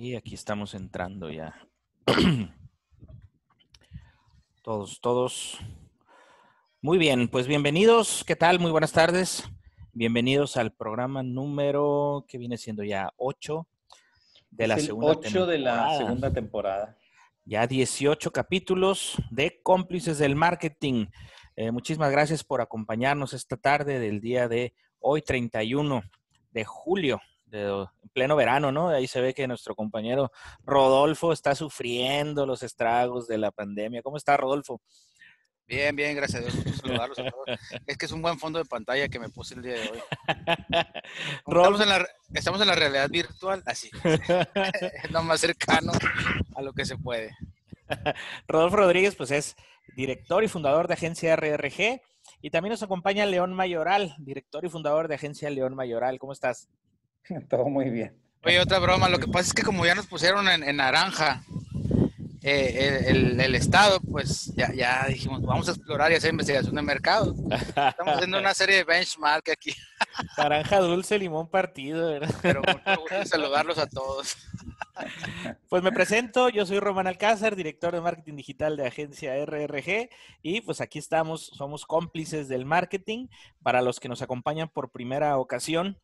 Y aquí estamos entrando ya. todos, todos. Muy bien, pues bienvenidos. ¿Qué tal? Muy buenas tardes. Bienvenidos al programa número que viene siendo ya 8 de la segunda 8 de la segunda temporada. Ya 18 capítulos de cómplices del marketing. Eh, muchísimas gracias por acompañarnos esta tarde del día de hoy, 31 de julio de, en pleno verano, ¿no? Ahí se ve que nuestro compañero Rodolfo está sufriendo los estragos de la pandemia. ¿Cómo está, Rodolfo? Bien, bien, gracias a Dios. Saludarlos a todos. Es que es un buen fondo de pantalla que me puse el día de hoy. Estamos en, la, estamos en la realidad virtual, así. es lo más cercano a lo que se puede. Rodolfo Rodríguez, pues es director y fundador de Agencia RRG. Y también nos acompaña León Mayoral, director y fundador de Agencia León Mayoral. ¿Cómo estás? Todo muy bien. Oye, otra broma. Lo que pasa es que como ya nos pusieron en, naranja eh, el, estado, pues ya, ya dijimos, vamos a explorar y hacer investigación de mercado. Estamos haciendo una serie de benchmark aquí. Naranja dulce, limón partido, ¿verdad? Pero mucho gusto saludarlos a todos. Pues me presento, yo soy Román Alcázar, director de marketing digital de agencia RRG y pues aquí estamos, somos cómplices del marketing. Para los que nos acompañan por primera ocasión,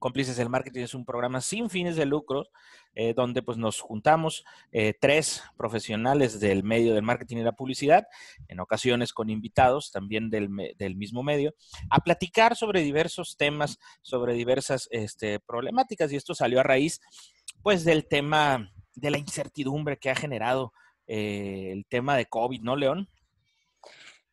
Cómplices del Marketing es un programa sin fines de lucro, eh, donde pues nos juntamos eh, tres profesionales del medio del marketing y la publicidad, en ocasiones con invitados también del, mismo medio, a platicar sobre diversos temas, sobre diversas este, problemáticas. Y esto salió a raíz pues del tema de la incertidumbre que ha generado eh, el tema de COVID, ¿no, León?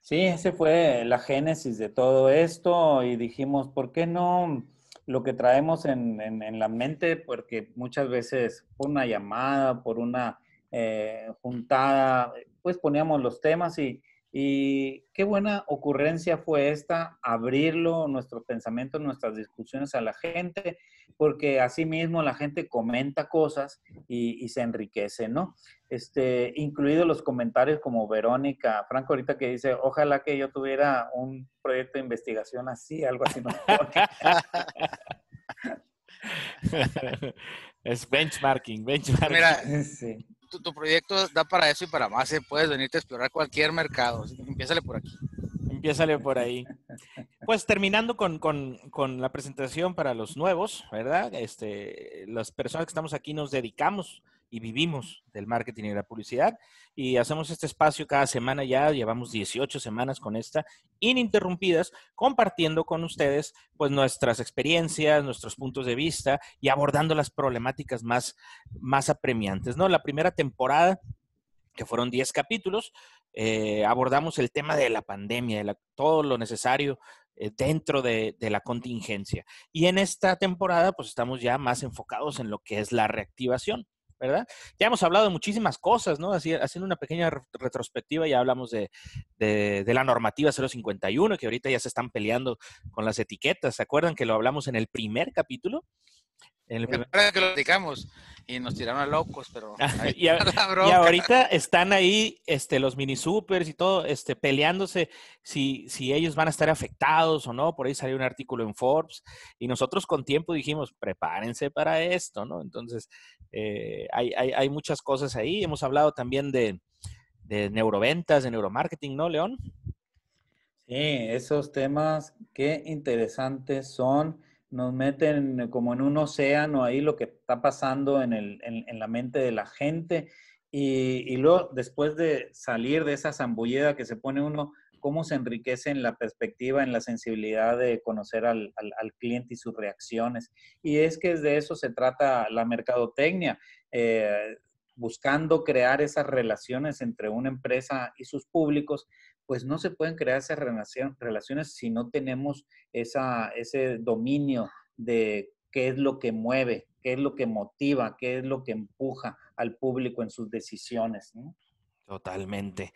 Sí, ese fue la génesis de todo esto y dijimos, ¿por qué no? Lo que traemos en, en, la mente, porque muchas veces por una llamada, por una eh, juntada, pues poníamos los temas y, y qué buena ocurrencia fue esta, abrirlo, nuestros pensamientos, nuestras discusiones a la gente, porque así mismo la gente comenta cosas y, y, se enriquece, ¿no? Este, incluidos los comentarios como Verónica Franco ahorita que dice, ojalá que yo tuviera un proyecto de investigación así, algo así. Nos es benchmarking, benchmarking. Mira, tu, proyecto da para eso y para más. ¿eh? Puedes venirte a explorar cualquier mercado. Empiezale por aquí. Empiezale por ahí. Pues terminando con, con, con, la presentación para los nuevos, ¿verdad? Este, las personas que estamos aquí nos dedicamos y vivimos del marketing y de la publicidad. Y hacemos este espacio cada semana ya, llevamos 18 semanas con esta, ininterrumpidas, compartiendo con ustedes pues nuestras experiencias, nuestros puntos de vista y abordando las problemáticas más, más apremiantes, ¿no? La primera temporada que fueron 10 capítulos, eh, abordamos el tema de la pandemia, de todo lo necesario eh, dentro de, de, la contingencia. Y en esta temporada, pues estamos ya más enfocados en lo que es la reactivación. ¿Verdad? Ya hemos hablado de muchísimas cosas, ¿no? Así, haciendo una pequeña retrospectiva, ya hablamos de, de, de, la normativa 051, que ahorita ya se están peleando con las etiquetas. ¿Se acuerdan que lo hablamos en el primer capítulo? En el primer... que lo platicamos y nos tiraron a locos, pero... y, ahorita están ahí este, los mini supers y todo este, peleándose si, si ellos van a estar afectados o no. Por ahí salió un artículo en Forbes y nosotros con tiempo dijimos, prepárense para esto, ¿no? Entonces, eh, hay, hay, hay, muchas cosas ahí. Hemos hablado también de, de neuroventas, de neuromarketing, ¿no, León? Sí, esos temas, qué interesantes son nos meten como en un océano ahí lo que está pasando en, la mente de la gente y, y, luego después de salir de esa zambullida que se pone uno, cómo se enriquece en la perspectiva, en la sensibilidad de conocer al cliente y sus reacciones. Y es que de eso se trata la mercadotecnia. Eh, buscando crear esas relaciones entre una empresa y sus públicos, pues no se pueden crear esas relaciones si no tenemos esa, ese dominio de qué es lo que mueve, qué es lo que motiva, qué es lo que empuja al público en sus decisiones. Totalmente.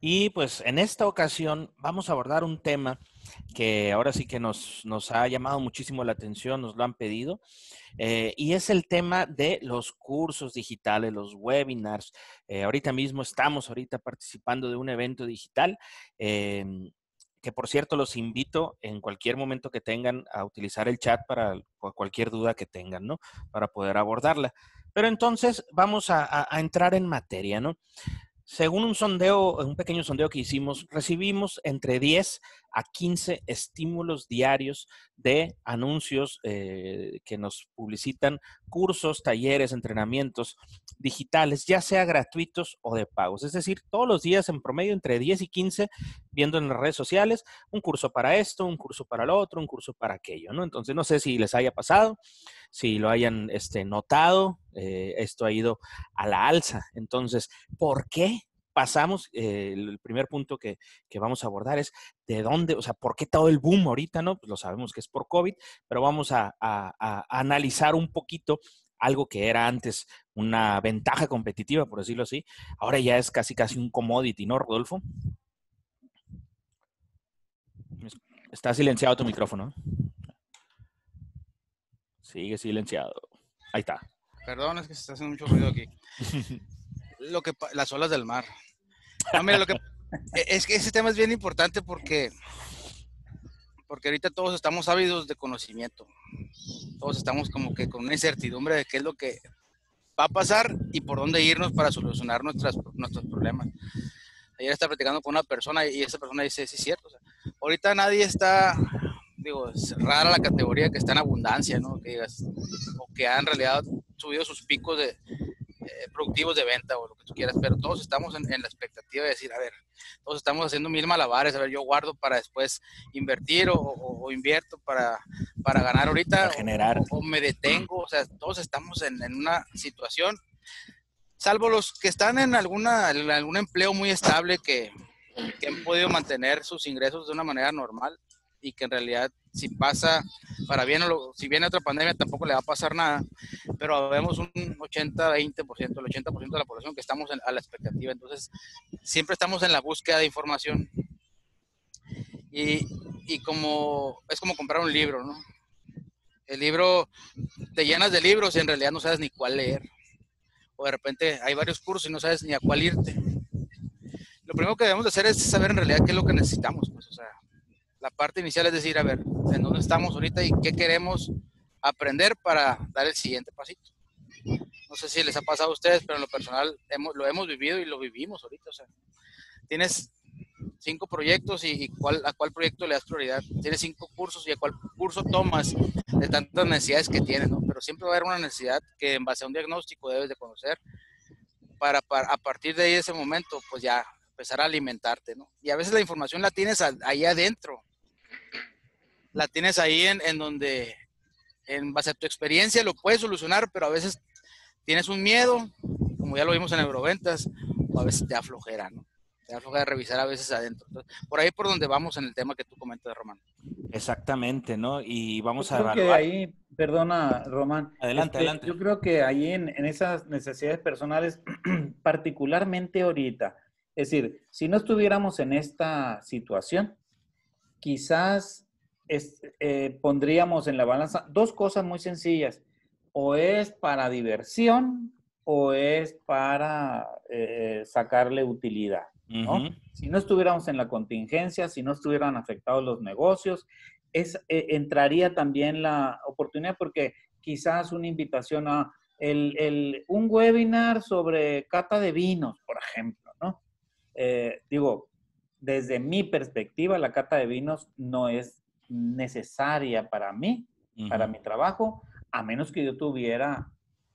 Y pues en esta ocasión vamos a abordar un tema que ahora sí que nos, nos ha llamado muchísimo la atención, nos lo han pedido, eh, y es el tema de los cursos digitales, los webinars. Eh, ahorita mismo estamos ahorita participando de un evento digital. Em, que por cierto los invito en cualquier momento que tengan a utilizar el chat para cualquier duda que tengan, ¿no? Para poder abordarla. Pero entonces vamos a, a entrar en materia, ¿no? Según un sondeo, un pequeño sondeo que hicimos, recibimos entre 10 a 15 estímulos diarios de anuncios eh, que nos publicitan cursos, talleres, entrenamientos digitales, ya sea gratuitos o de pagos. Es decir, todos los días en promedio entre 10 y 15, viendo en las redes sociales, un curso para esto, un curso para lo otro, un curso para aquello, ¿no? Entonces, no sé si les haya pasado, si lo hayan este, notado, eh, esto ha ido a la alza. Entonces, ¿por qué pasamos, eh, el primer punto que, vamos a abordar es de dónde, o sea, por qué todo el boom ahorita, ¿no? Pues lo sabemos que es por COVID, pero vamos a, analizar un poquito algo que era antes una ventaja competitiva, por decirlo así, ahora ya es casi casi un commodity, ¿no, Rodolfo? Está silenciado tu micrófono. Sigue silenciado. Ahí está. Perdón, es que se está haciendo mucho ruido aquí. lo que las olas del mar. No, mira, lo que e, es que ese tema es bien importante porque porque ahorita todos estamos ávidos de conocimiento. Todos estamos como que con una incertidumbre de qué es lo que va a pasar y por dónde irnos para solucionar nuestras, nuestros problemas. Ayer estaba platicando con una persona y esa persona dice, sí es cierto, ahorita nadie está, digo, es rara la categoría que está en abundancia, ¿no? Que o que ha en realidad subido sus picos de, eh, productivos de venta o lo que tú quieras, pero todos estamos en, la expectativa de decir, a ver, todos estamos haciendo mil malabares, a ver, yo guardo para después invertir o, invierto para, para ganar ahorita generar. O, me detengo, o sea, todos estamos en, una situación, salvo los que están en, alguna, en algún empleo muy estable que, que han podido mantener sus ingresos de una manera normal y que en realidad si pasa para bien o si viene otra pandemia tampoco le va a pasar nada, pero vemos un 80-20%, el 80% de la población que estamos a la expectativa, entonces siempre estamos en la búsqueda de información y, y como es como comprar un libro, ¿no? El libro, te llenas de libros y en realidad no sabes ni cuál leer. O de repente hay varios cursos y no sabes ni a cuál irte. Lo primero que debemos de hacer es saber en realidad qué es lo que necesitamos. Pues, o sea, la parte inicial es decir, a ver, en dónde estamos ahorita y qué queremos aprender para dar el siguiente pasito. No sé si les ha pasado a ustedes, pero en lo personal hemos, lo hemos vivido y lo vivimos ahorita. O sea, tienes cinco proyectos y, cuál, a cuál proyecto le das prioridad. Tienes cinco cursos y a cuál curso tomas de tantas necesidades que tienes, ¿no? Pero siempre va a haber una necesidad que en base a un diagnóstico debes de conocer para, para a partir de ahí, ese momento, pues ya empezar a alimentarte, ¿no? Y a veces la información la tienes ahí adentro, la tienes ahí en, en donde, en base a tu experiencia, lo puedes solucionar, pero a veces tienes un miedo, como ya lo vimos en Euroventas, o a veces te aflojera, ¿no? Te aflojera revisar a veces adentro. por ahí por donde vamos en el tema que tú comentas, Román. Exactamente, ¿no? Y vamos a evaluar. Que ahí, perdona, Román. Adelante, este, adelante. Yo creo que ahí en, en esas necesidades personales, particularmente ahorita, es decir, si no estuviéramos en esta situación, quizás eh, pondríamos en la balanza dos cosas muy sencillas. O es para diversión o es para eh, sacarle utilidad. Si no estuviéramos en la contingencia, si no estuvieran afectados los negocios, es, eh, entraría también la oportunidad porque quizás una invitación a un webinar sobre cata de vinos, por ejemplo, ¿no? digo, desde mi perspectiva, la cata de vinos no es necesaria para mí, para mi trabajo, a menos que yo tuviera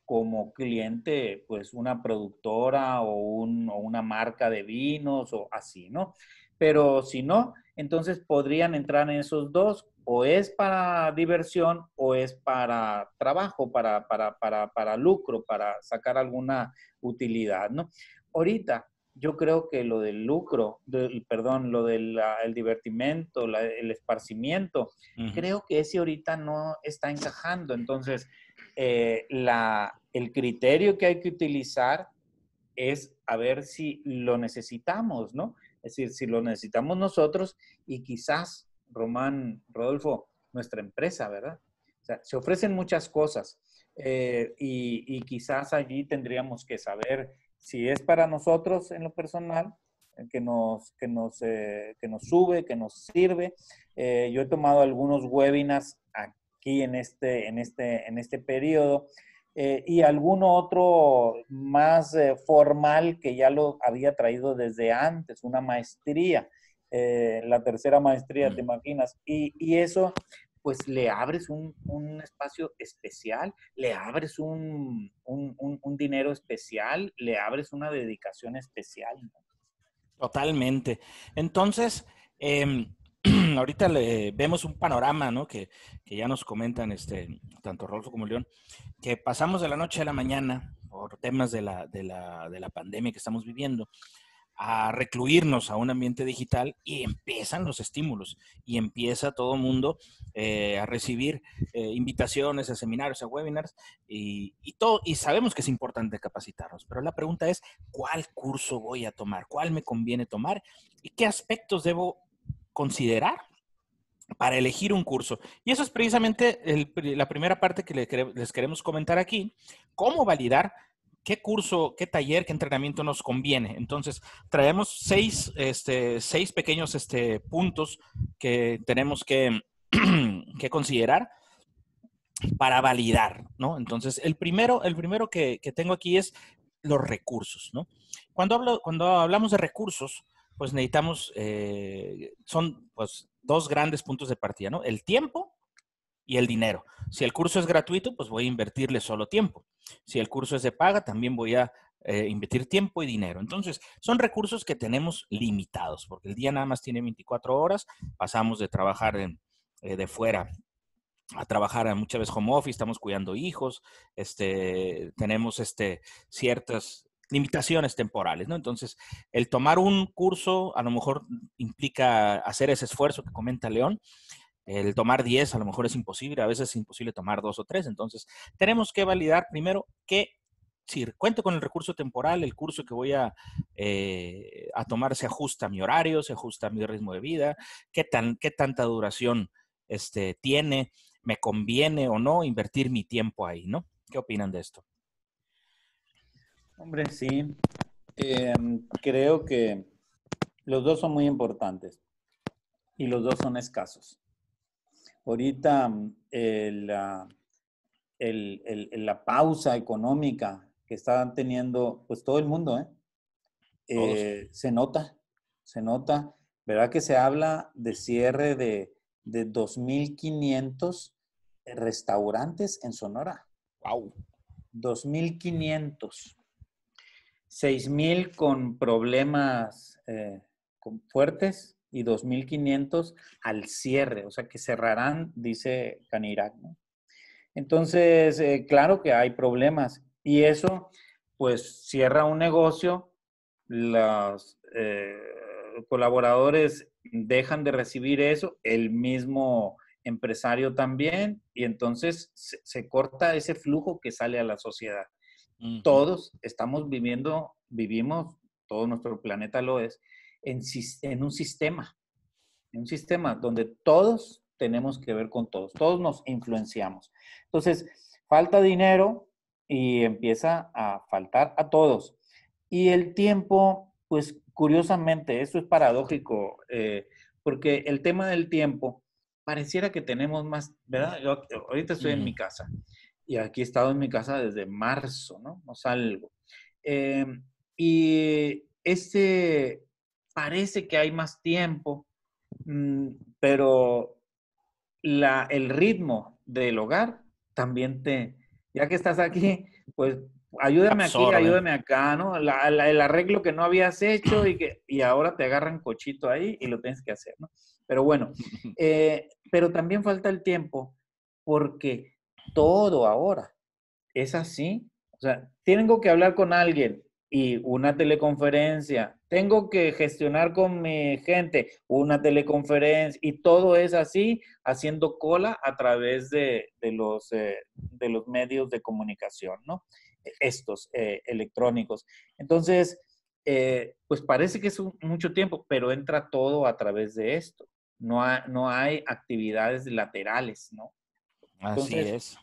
como cliente, pues una productora o, una marca de vinos o así, ¿no? Pero si no, entonces podrían entrar en esos dos, o es para diversión o es para trabajo, para, para, para, para lucro, para sacar alguna utilidad, ¿no? Ahorita, yo creo que lo del lucro, perdón, lo del el divertimento, el esparcimiento, creo que ese ahorita no está encajando. Entonces, eh, la, el criterio que hay que utilizar es a ver si lo necesitamos, ¿no? Es decir, si lo necesitamos nosotros y quizás, Román, Rodolfo, nuestra empresa, ¿verdad? O sea, se ofrecen muchas cosas eh, y, y quizás allí tendríamos que saber si es para nosotros en lo personal, que nos, que nos, eh, que nos sube, que nos sirve. Eh, yo he tomado algunos webinars aquí en este, en este, en este periodo eh, y alguno otro más eh, formal que ya lo había traído desde antes, una maestría, eh, la tercera maestría, te imaginas. Y, y, eso, pues le abres un, un espacio especial, le abres un, un, dinero especial, le abres una dedicación especial. Totalmente. Entonces, eh, ahorita le, vemos un panorama, ¿no? Que, que, ya nos comentan este, tanto Rolfo como León, que pasamos de la noche a la mañana por temas de la, de la, de la pandemia que estamos viviendo a recluirnos a un ambiente digital y empiezan los estímulos y empieza todo el mundo eh, a recibir eh, invitaciones a seminarios, a webinars y, todo, y sabemos que es importante capacitarnos, pero la pregunta es, ¿cuál curso voy a tomar? ¿Cuál me conviene tomar? ¿Y qué aspectos debo considerar para elegir un curso. Y eso es precisamente la primera parte que les queremos comentar aquí, cómo validar qué curso, qué taller, qué entrenamiento nos conviene. Entonces, traemos seis, este, seis pequeños este, puntos que tenemos que, que considerar para validar, ¿no? Entonces, el primero, el primero que, que tengo aquí es los recursos, ¿no? Cuando, hablo, cuando hablamos de recursos, pues necesitamos, eh, son pues dos grandes puntos de partida, ¿no? El tiempo y el dinero. Si el curso es gratuito, pues voy a invertirle solo tiempo. Si el curso es de paga, también voy a eh, invertir tiempo y dinero. Entonces, son recursos que tenemos limitados, porque el día nada más tiene 24 horas, pasamos de trabajar eh, de fuera a trabajar muchas veces home office, estamos cuidando hijos, este, tenemos este, ciertas limitaciones temporales, ¿no? Entonces, el tomar un curso a lo mejor implica hacer ese esfuerzo que comenta León. El tomar 10 a lo mejor es imposible, a veces es imposible tomar dos o tres. Entonces, tenemos que validar primero que si cuento con el recurso temporal, el curso que voy a, eh, a tomar se ajusta a mi horario, se ajusta a mi ritmo de vida, qué, tan, qué tanta duración este, tiene, me conviene o no invertir mi tiempo ahí, ¿no? ¿Qué opinan de esto? Hombre, sí. Em, creo que los dos son muy importantes y los dos son escasos. Ahorita la, la pausa económica que está teniendo pues todo el mundo, ¿eh? Eh, se nota, se nota, ¿verdad? Que se habla de cierre de, de 2.500 restaurantes en Sonora. ¡Wow! 2.500. 6.000 con problemas eh, con fuertes y 2.500 al cierre, o sea que cerrarán, dice Canirac. ¿no? Entonces, eh, claro que hay problemas y eso, pues cierra un negocio, los eh, colaboradores dejan de recibir eso, el mismo empresario también, y entonces se corta ese flujo que sale a la sociedad. Todos estamos viviendo, vivimos, todo nuestro planeta lo es, en, en un sistema, en un sistema donde todos tenemos que ver con todos, todos nos influenciamos. Entonces, falta dinero y empieza a faltar a todos. Y el tiempo, pues curiosamente, eso es paradójico, eh, porque el tema del tiempo pareciera que tenemos más, ¿verdad? Yo ahorita estoy en mi casa y aquí he estado en mi casa desde marzo, ¿no? No salgo. Eh, y este, parece que hay más tiempo, mm, pero la, el ritmo del hogar también te, ya que estás aquí, pues ayúdame aquí, ayúdame acá, ¿no? el arreglo que no habías hecho y que y ahora te agarran cochito ahí y lo tienes que hacer, ¿no? Pero bueno, eh, pero también falta el tiempo porque todo ahora. Es así. O sea, tengo que hablar con alguien y una teleconferencia. Tengo que gestionar con mi gente una teleconferencia y todo es así, haciendo cola a través de, los, eh, de los medios de comunicación, ¿no? Estos eh, electrónicos. Entonces, eh, pues parece que es mucho tiempo, pero entra todo a través de esto. No, no hay actividades laterales, ¿no? Así es.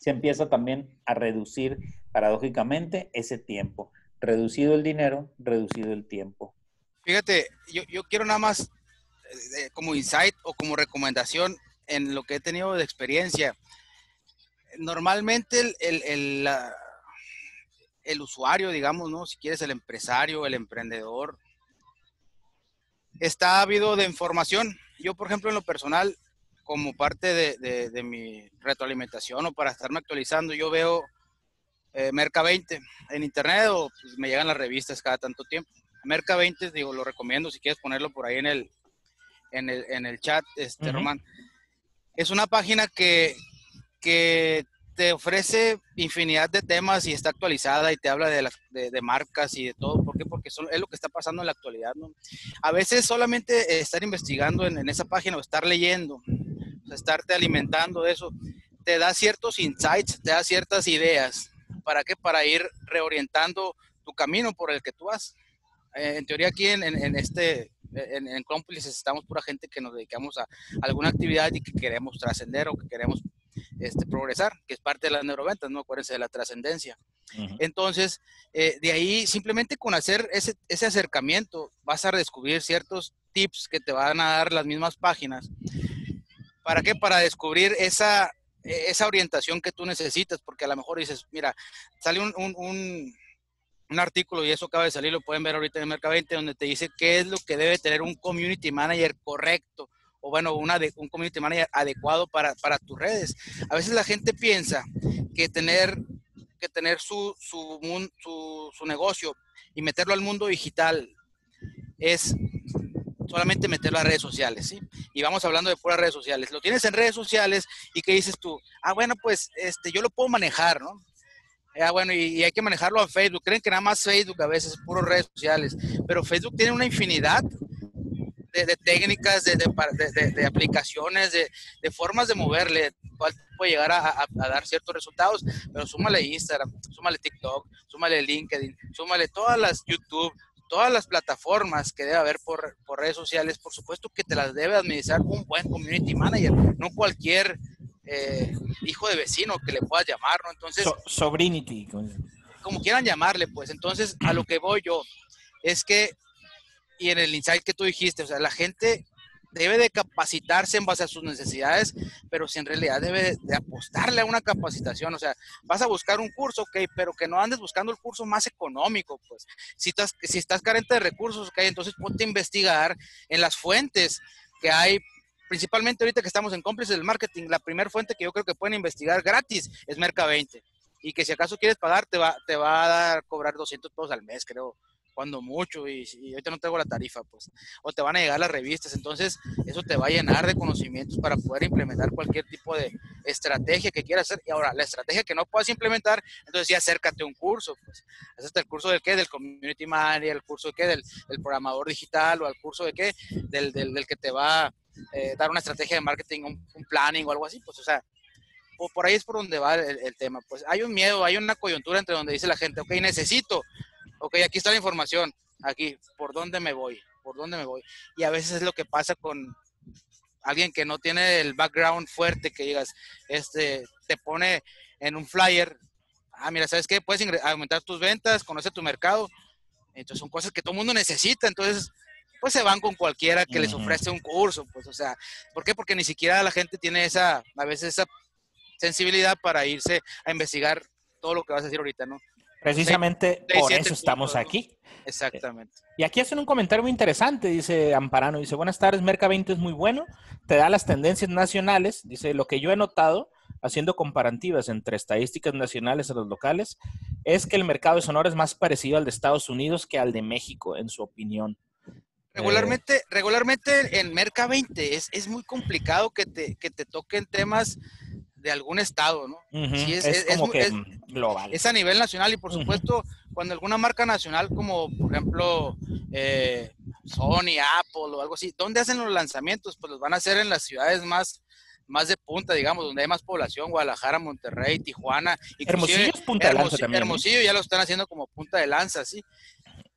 Se empieza también a reducir paradójicamente ese tiempo. Reducido el dinero, reducido el tiempo. Fíjate, yo, quiero nada más eh, como insight o como recomendación en lo que he tenido de experiencia. normalmente el, el, el, el, usuario, digamos, ¿no? Si quieres, el empresario, el emprendedor, está ávido de información. Yo, por ejemplo, en lo personal, como parte de, de, mi retroalimentación o para estarme actualizando, yo veo eh, Merca 20 en internet o pues, me llegan las revistas cada tanto tiempo. Merca 20, digo, lo recomiendo si quieres ponerlo por ahí en el, en el, en el chat, este, Román. Es una página que, que te ofrece infinidad de temas y está actualizada y te habla de, las, de, marcas y de todo. ¿Por qué? Porque es lo que está pasando en la actualidad. ¿no? A veces solamente estar investigando en, en esa página o estar leyendo, estarte alimentando de eso, te da ciertos insights, te da ciertas ideas. ¿Para qué? Para ir reorientando tu camino por el que tú vas. Eh, en teoría aquí en, en, este, en, en Cómplices estamos pura gente que nos dedicamos a alguna actividad y que queremos trascender o que queremos este, progresar, que es parte de las neuroventas, ¿no? Acuérdense de la trascendencia. Entonces, eh, de ahí simplemente con hacer ese, ese acercamiento vas a descubrir ciertos tips que te van a dar las mismas páginas. ¿Para qué? Para descubrir esa, esa orientación que tú necesitas, porque a lo mejor dices, mira, sale un, un, un, artículo y eso acaba de salir, lo pueden ver ahorita en Merca 20, donde te dice qué es lo que debe tener un community manager correcto o bueno, una de, un community manager adecuado para, para, tus redes. A veces la gente piensa que tener, que tener su, su, su negocio y meterlo al mundo digital es solamente meterlo a redes sociales, ¿sí? Y vamos hablando de puras redes sociales. Lo tienes en redes sociales y ¿qué dices tú? Ah, bueno, pues este, yo lo puedo manejar, ¿no? Ah, bueno, y, hay que manejarlo a Facebook. Creen que nada más Facebook a veces es puro redes sociales, pero Facebook tiene una infinidad de, técnicas, de, de, aplicaciones, de, formas de moverle, cual puede llegar a, dar ciertos resultados, pero súmale Instagram, súmale TikTok, súmale LinkedIn, súmale todas las YouTube, todas las plataformas que debe haber por, por redes sociales, por supuesto que te las debe administrar un buen community manager, no cualquier eh, hijo de vecino que le puedas llamar, ¿no? Entonces... sobrinity. Como quieran llamarle, pues. Entonces, a lo que voy yo es que y en el insight que tú dijiste, o sea, la gente debe de capacitarse en base a sus necesidades, pero si en realidad debe de apostarle a una capacitación, o sea, vas a buscar un curso, ok, pero que no andes buscando el curso más económico, pues, si estás, si estás carente de recursos, ok, entonces ponte a investigar en las fuentes que hay, principalmente ahorita que estamos en cómplices del marketing, la primera fuente que yo creo que pueden investigar gratis es Merca 20, y que si acaso quieres pagar, te va, te va a dar, cobrar 200 pesos al mes, creo, cuando mucho, y, y, ahorita no tengo la tarifa, pues, o te van a llegar las revistas, entonces eso te va a llenar de conocimientos para poder implementar cualquier tipo de estrategia que quieras hacer. Y ahora, la estrategia que no puedas implementar, entonces ya acércate a un curso, pues, hasta el curso del qué, del community manager, el curso de qué, del, del programador digital, o al curso de qué, del, del, del que te va a eh, dar una estrategia de marketing, un, un, planning o algo así, pues, o sea, por ahí es por donde va el, el tema. Pues hay un miedo, hay una coyuntura entre donde dice la gente, ok, necesito ok, aquí está la información, aquí, ¿por dónde me voy? ¿Por dónde me voy? Y a veces es lo que pasa con alguien que no tiene el background fuerte, que digas, este, te pone en un flyer, ah, mira, ¿sabes qué? Puedes aumentar tus ventas, conocer tu mercado. Entonces son cosas que todo el mundo necesita, entonces pues se van con cualquiera que les ofrece un curso, pues o sea, ¿por qué? Porque ni siquiera la gente tiene esa, a veces esa sensibilidad para irse a investigar todo lo que vas a decir ahorita, ¿no? Precisamente por eso estamos aquí. Exactamente. Y aquí hacen un comentario muy interesante, dice Amparano, dice, buenas tardes, Merca 20 es muy bueno, te da las tendencias nacionales, dice, lo que yo he notado haciendo comparativas entre estadísticas nacionales a los locales, es que el mercado de Sonora es más parecido al de Estados Unidos que al de México, en su opinión. Regularmente, regularmente en Merca 20 es, es muy complicado que te, que te toquen temas de algún estado, ¿no? sí, es, es, como que global. Es a nivel nacional y por supuesto cuando alguna marca nacional como por ejemplo eh, Sony, Apple o algo así, ¿dónde hacen los lanzamientos? Pues los van a hacer en las ciudades más más de punta, digamos, donde hay más población, Guadalajara, Monterrey, Tijuana. Hermosillo es punta de lanza también. Hermosillo ya lo están haciendo como punta de lanza, sí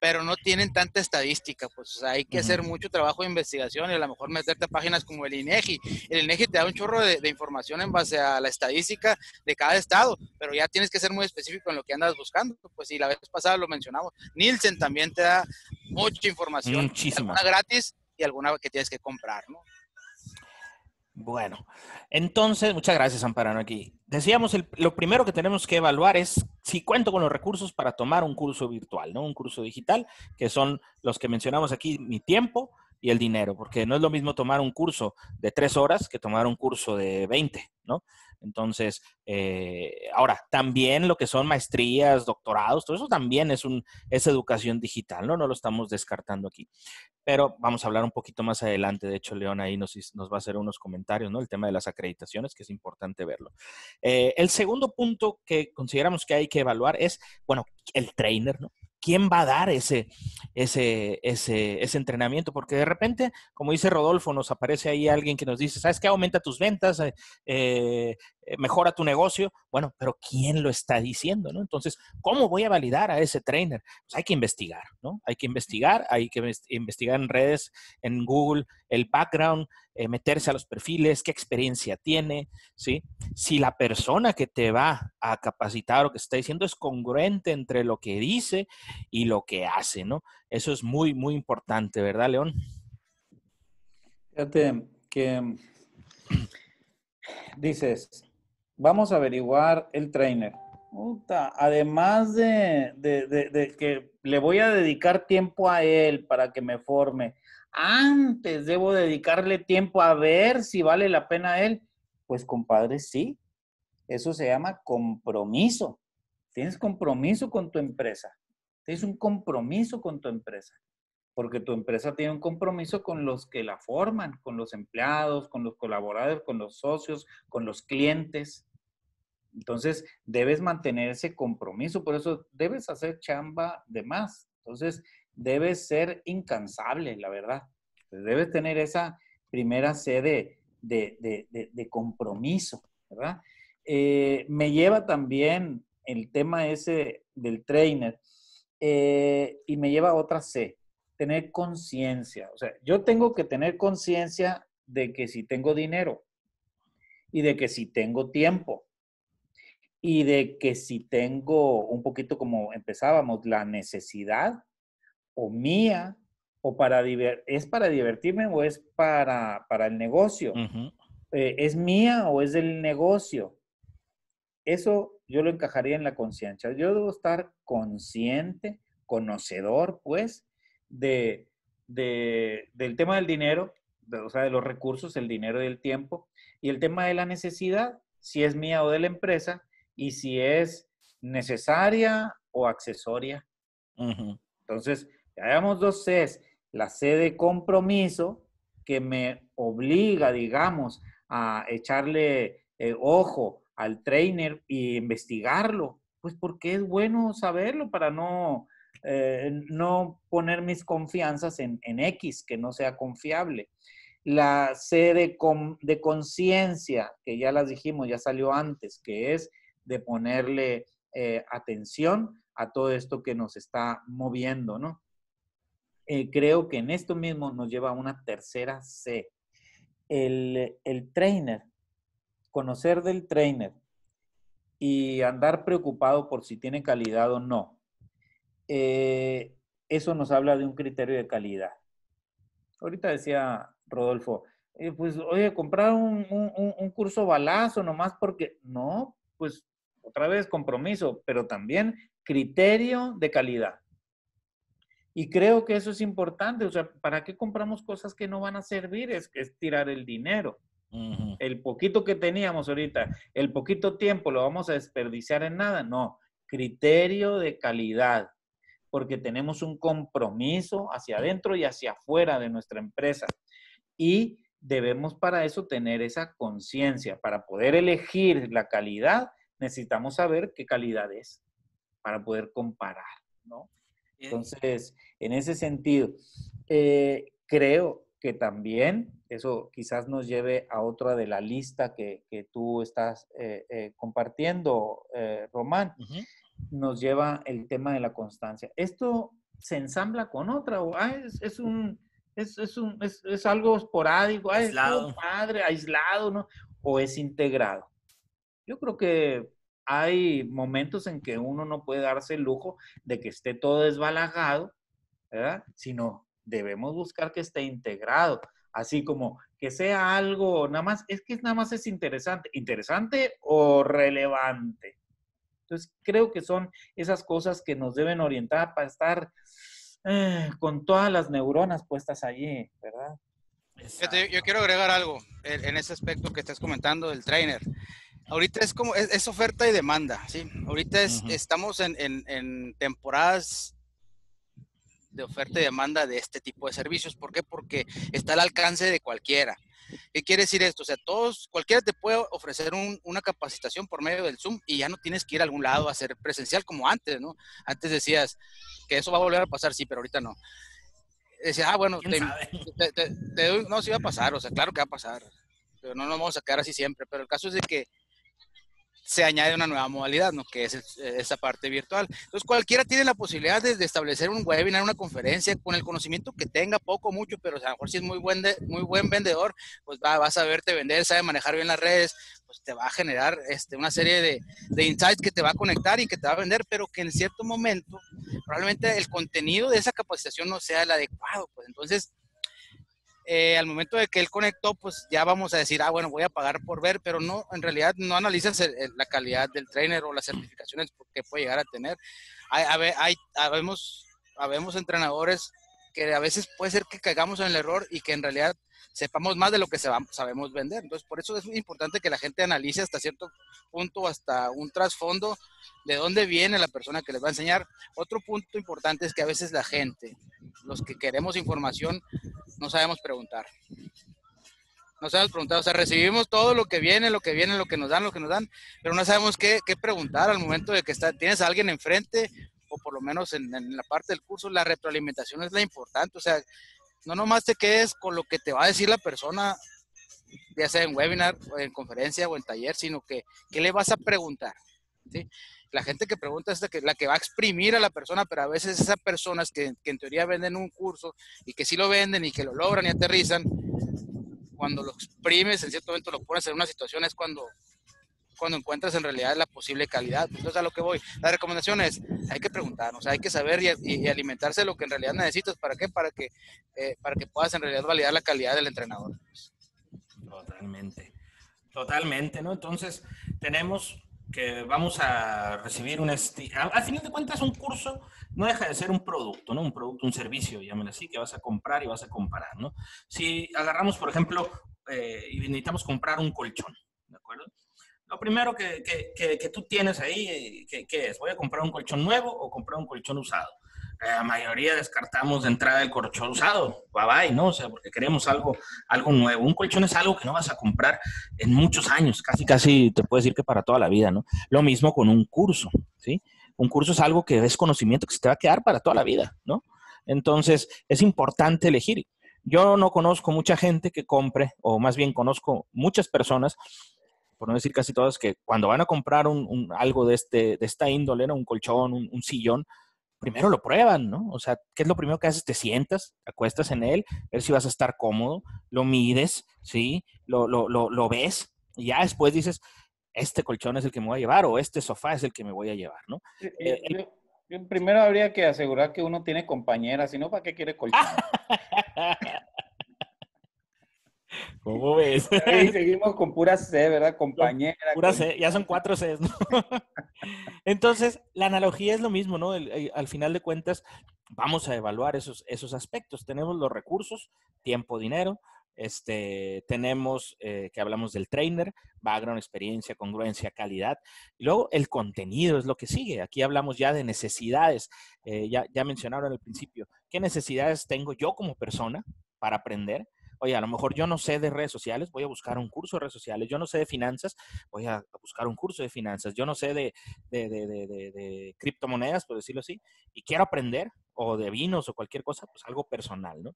pero no tienen tanta estadística, pues o sea, hay que hacer mucho trabajo de investigación y a lo mejor meterte a páginas como el INEGI. El INEGI te da un chorro de, información en base a la estadística de cada estado, pero ya tienes que ser muy específico en lo que andas buscando. Pues y la vez pasada lo mencionamos. Nielsen también te da mucha información, Muchísima. alguna gratis y alguna que tienes que comprar, ¿no? Bueno, entonces, muchas gracias, Amparano, aquí. Decíamos, lo primero que tenemos que evaluar es si cuento con los recursos para tomar un curso virtual, ¿no? Un curso digital, que son los que mencionamos aquí, mi tiempo y el dinero, porque no es lo mismo tomar un curso de tres horas que tomar un curso de 20, ¿no? Entonces, eh, ahora, también lo que son maestrías, doctorados, todo eso también es, un, es educación digital, ¿no? No lo estamos descartando aquí. Pero vamos a hablar un poquito más adelante. De hecho, León ahí nos, nos va a hacer unos comentarios, ¿no? El tema de las acreditaciones, que es importante verlo. Eh, el segundo punto que consideramos que hay que evaluar es, bueno, el trainer, ¿no? ¿Quién va a dar ese, ese, ese, ese, entrenamiento? Porque de repente, como dice Rodolfo, nos aparece ahí alguien que nos dice, ¿sabes qué? Aumenta tus ventas, eh, eh, mejora tu negocio. Bueno, pero ¿quién lo está diciendo? Entonces, ¿cómo voy a validar a ese trainer? Pues hay que investigar, ¿no? Hay que investigar, hay que investigar en redes, en Google, el background, eh, meterse a los perfiles, qué experiencia tiene, ¿sí? Si la persona que te va a capacitar o que está diciendo es congruente entre lo que dice y lo que hace, ¿no? Eso es muy, muy importante, ¿verdad, León? Fíjate que dices, vamos a averiguar el trainer. Además de, de, que le voy a dedicar tiempo a él para que me forme, antes debo dedicarle tiempo a ver si vale la pena él. Pues compadre, sí. Eso se llama compromiso. Tienes compromiso con tu empresa. Tienes un compromiso con tu empresa. Porque tu empresa tiene un compromiso con los que la forman, con los empleados, con los colaboradores, con los socios, con los clientes. Entonces, debes mantener ese compromiso. Por eso debes hacer chamba de más. Entonces, debes ser incansable, la verdad. Debes tener esa primera sede de, compromiso, ¿verdad? Eh, me lleva también el tema ese del trainer eh, y me lleva a otra C, tener conciencia. O sea, yo tengo que tener conciencia de que si tengo dinero y de que si tengo tiempo y de que si tengo un poquito como empezábamos, la necesidad o mía o para es para divertirme o es para, para el negocio. Eh, ¿Es mía o es del negocio? Eso yo lo encajaría en la conciencia. Yo debo estar consciente, conocedor, pues, de, del tema del dinero, o sea, de los recursos, el dinero y el tiempo, y el tema de la necesidad, si es mía o de la empresa, y si es necesaria o accesoria. Entonces, Hayamos dos Cs. La C de compromiso, que me obliga, digamos, a echarle eh, ojo al trainer y investigarlo, pues porque es bueno saberlo para no, eh, no poner mis confianzas en, X, que no sea confiable. La C de, de conciencia, que ya las dijimos, ya salió antes, que es de ponerle eh, atención a todo esto que nos está moviendo, ¿no? Eh, creo que en esto mismo nos lleva a una tercera C. El, trainer, conocer del trainer y andar preocupado por si tiene calidad o no. Eh, eso nos habla de un criterio de calidad. Ahorita decía Rodolfo, eh, pues oye, comprar un, un, curso balazo nomás porque, no, pues otra vez compromiso, pero también criterio de calidad. Y creo que eso es importante. O sea, ¿para qué compramos cosas que no van a servir? Es, es tirar el dinero. El poquito que teníamos ahorita, el poquito tiempo lo vamos a desperdiciar en nada. No, criterio de calidad, porque tenemos un compromiso hacia adentro y hacia afuera de nuestra empresa. Y debemos para eso tener esa conciencia. Para poder elegir la calidad, necesitamos saber qué calidad es para poder comparar, ¿no? Entonces, en ese sentido, eh, creo que también eso quizás nos lleve a otra de la lista que, tú estás eh, eh, compartiendo, Román, nos lleva el tema de la constancia. Esto se ensambla con otra, o ah, es, un, es, un, es, algo esporádico, aislado. es padre, aislado, ¿no? O es integrado. Yo creo que hay momentos en que uno no puede darse el lujo de que esté todo desbalagado, ¿verdad? Sino debemos buscar que esté integrado, así como que sea algo, nada más, es que nada más es interesante, interesante o relevante. Entonces, creo que son esas cosas que nos deben orientar para estar eh, con todas las neuronas puestas allí, ¿verdad? Yo, quiero agregar algo en, ese aspecto que estás comentando del trainer. Ahorita es como, es, oferta y demanda, ¿sí? Ahorita estamos en, en, temporadas de oferta y demanda de este tipo de servicios. ¿Por qué? Porque está al alcance de cualquiera. ¿Qué quiere decir esto? O sea, todos, cualquiera te puede ofrecer una capacitación por medio del Zoom y ya no tienes que ir a algún lado a hacer presencial como antes, ¿no? Antes decías que eso va a volver a pasar, sí, pero ahorita no. Decía, ah, bueno, te, no, sí va a pasar, o sea, claro que va a pasar, pero no nos vamos a quedar así siempre, pero el caso es de que se añade una nueva modalidad, ¿no? Que es esa parte virtual. Entonces, cualquiera tiene la posibilidad de, establecer un webinar, una conferencia, con el conocimiento que tenga, poco, mucho, pero a lo mejor si es muy buen, muy buen vendedor, pues va, a saberte vender, sabe manejar bien las redes, pues te va a generar este, una serie de, de insights que te va a conectar y que te va a vender, pero que en cierto momento probablemente el contenido de esa capacitación no sea el adecuado, pues entonces eh, al momento de que él conectó, pues ya vamos a decir, ah, bueno, voy a pagar por ver, pero no, en realidad no analizas la calidad del trainer o las certificaciones que puede llegar a tener. Hay, hay, habemos, habemos entrenadores que a veces puede ser que caigamos en el error y que en realidad sepamos más de lo que sabemos vender. Entonces, por eso es muy importante que la gente analice hasta cierto punto, hasta un trasfondo de dónde viene la persona que les va a enseñar. Otro punto importante es que a veces la gente, los que queremos información, no sabemos preguntar. No sabemos preguntar, o sea, recibimos todo lo que viene, lo que viene, lo que nos dan, lo que nos dan, pero no sabemos qué, preguntar al momento de que está, tienes a alguien enfrente, o por lo menos en, en, la parte del curso, la retroalimentación es la importante, o sea, no nomás te quedes con lo que te va a decir la persona, ya sea en webinar, o en conferencia o en taller, sino que, ¿qué le vas a preguntar? ¿Sí? la gente que pregunta es la que, la que va a exprimir a la persona, pero a veces esas personas que, que, en teoría venden un curso y que sí lo venden y que lo logran y aterrizan, cuando lo exprimes, en cierto momento lo pones en una situación, es cuando, cuando encuentras en realidad la posible calidad. Entonces, a lo que voy, la recomendación es, hay que preguntar, o sea, hay que saber y, alimentarse de lo que en realidad necesitas. ¿Para qué? Para que, eh, para que puedas en realidad validar la calidad del entrenador. Totalmente. Totalmente, ¿no? Entonces, tenemos que vamos a recibir un... Al final de cuentas, un curso no deja de ser un producto, ¿no? Un producto, un servicio, llámenlo así, que vas a comprar y vas a comparar, ¿no? Si agarramos, por ejemplo, eh, y necesitamos comprar un colchón, ¿de acuerdo? Lo primero que, que, que, tú tienes ahí, ¿qué, ¿qué es? ¿Voy a comprar un colchón nuevo o comprar un colchón usado? la mayoría descartamos de entrada el colchón usado, bye bye, ¿no? O sea, porque queremos algo, algo nuevo. Un colchón es algo que no vas a comprar en muchos años, casi, casi te puedo decir que para toda la vida, ¿no? Lo mismo con un curso, ¿sí? Un curso es algo que es conocimiento que se te va a quedar para toda la vida, ¿no? Entonces, es importante elegir. Yo no conozco mucha gente que compre, o más bien conozco muchas personas por no decir casi todas, que cuando van a comprar un, algo de, este, de esta índole, ¿no? un colchón, un, sillón, primero lo prueban, ¿no? O sea, ¿qué es lo primero que haces? Te sientas, acuestas en él, ver si vas a estar cómodo, lo mides, ¿sí? Lo, lo, lo, lo ves y ya después dices, este colchón es el que me voy a llevar o este sofá es el que me voy a llevar, ¿no? Eh, primero habría que asegurar que uno tiene compañera, si no, ¿para qué quiere colchón? ¿Cómo ves? seguimos con pura C, ¿verdad? Compañera. Pura C, ya son cuatro Cs, ¿no? Entonces, la analogía es lo mismo, ¿no? Al final de cuentas, vamos a evaluar esos, esos aspectos. Tenemos los recursos, tiempo, dinero. Este, tenemos eh, que hablamos del trainer, background, experiencia, congruencia, calidad. Y luego el contenido es lo que sigue. Aquí hablamos ya de necesidades. Eh, ya, ya mencionaron al principio, ¿qué necesidades tengo yo como persona para aprender? Oye, a lo mejor yo no sé de redes sociales, voy a buscar un curso de redes sociales, yo no sé de finanzas, voy a buscar un curso de finanzas, yo no sé de, de, de, de criptomonedas, por decirlo así, y quiero aprender, o de vinos o cualquier cosa, pues algo personal, ¿no?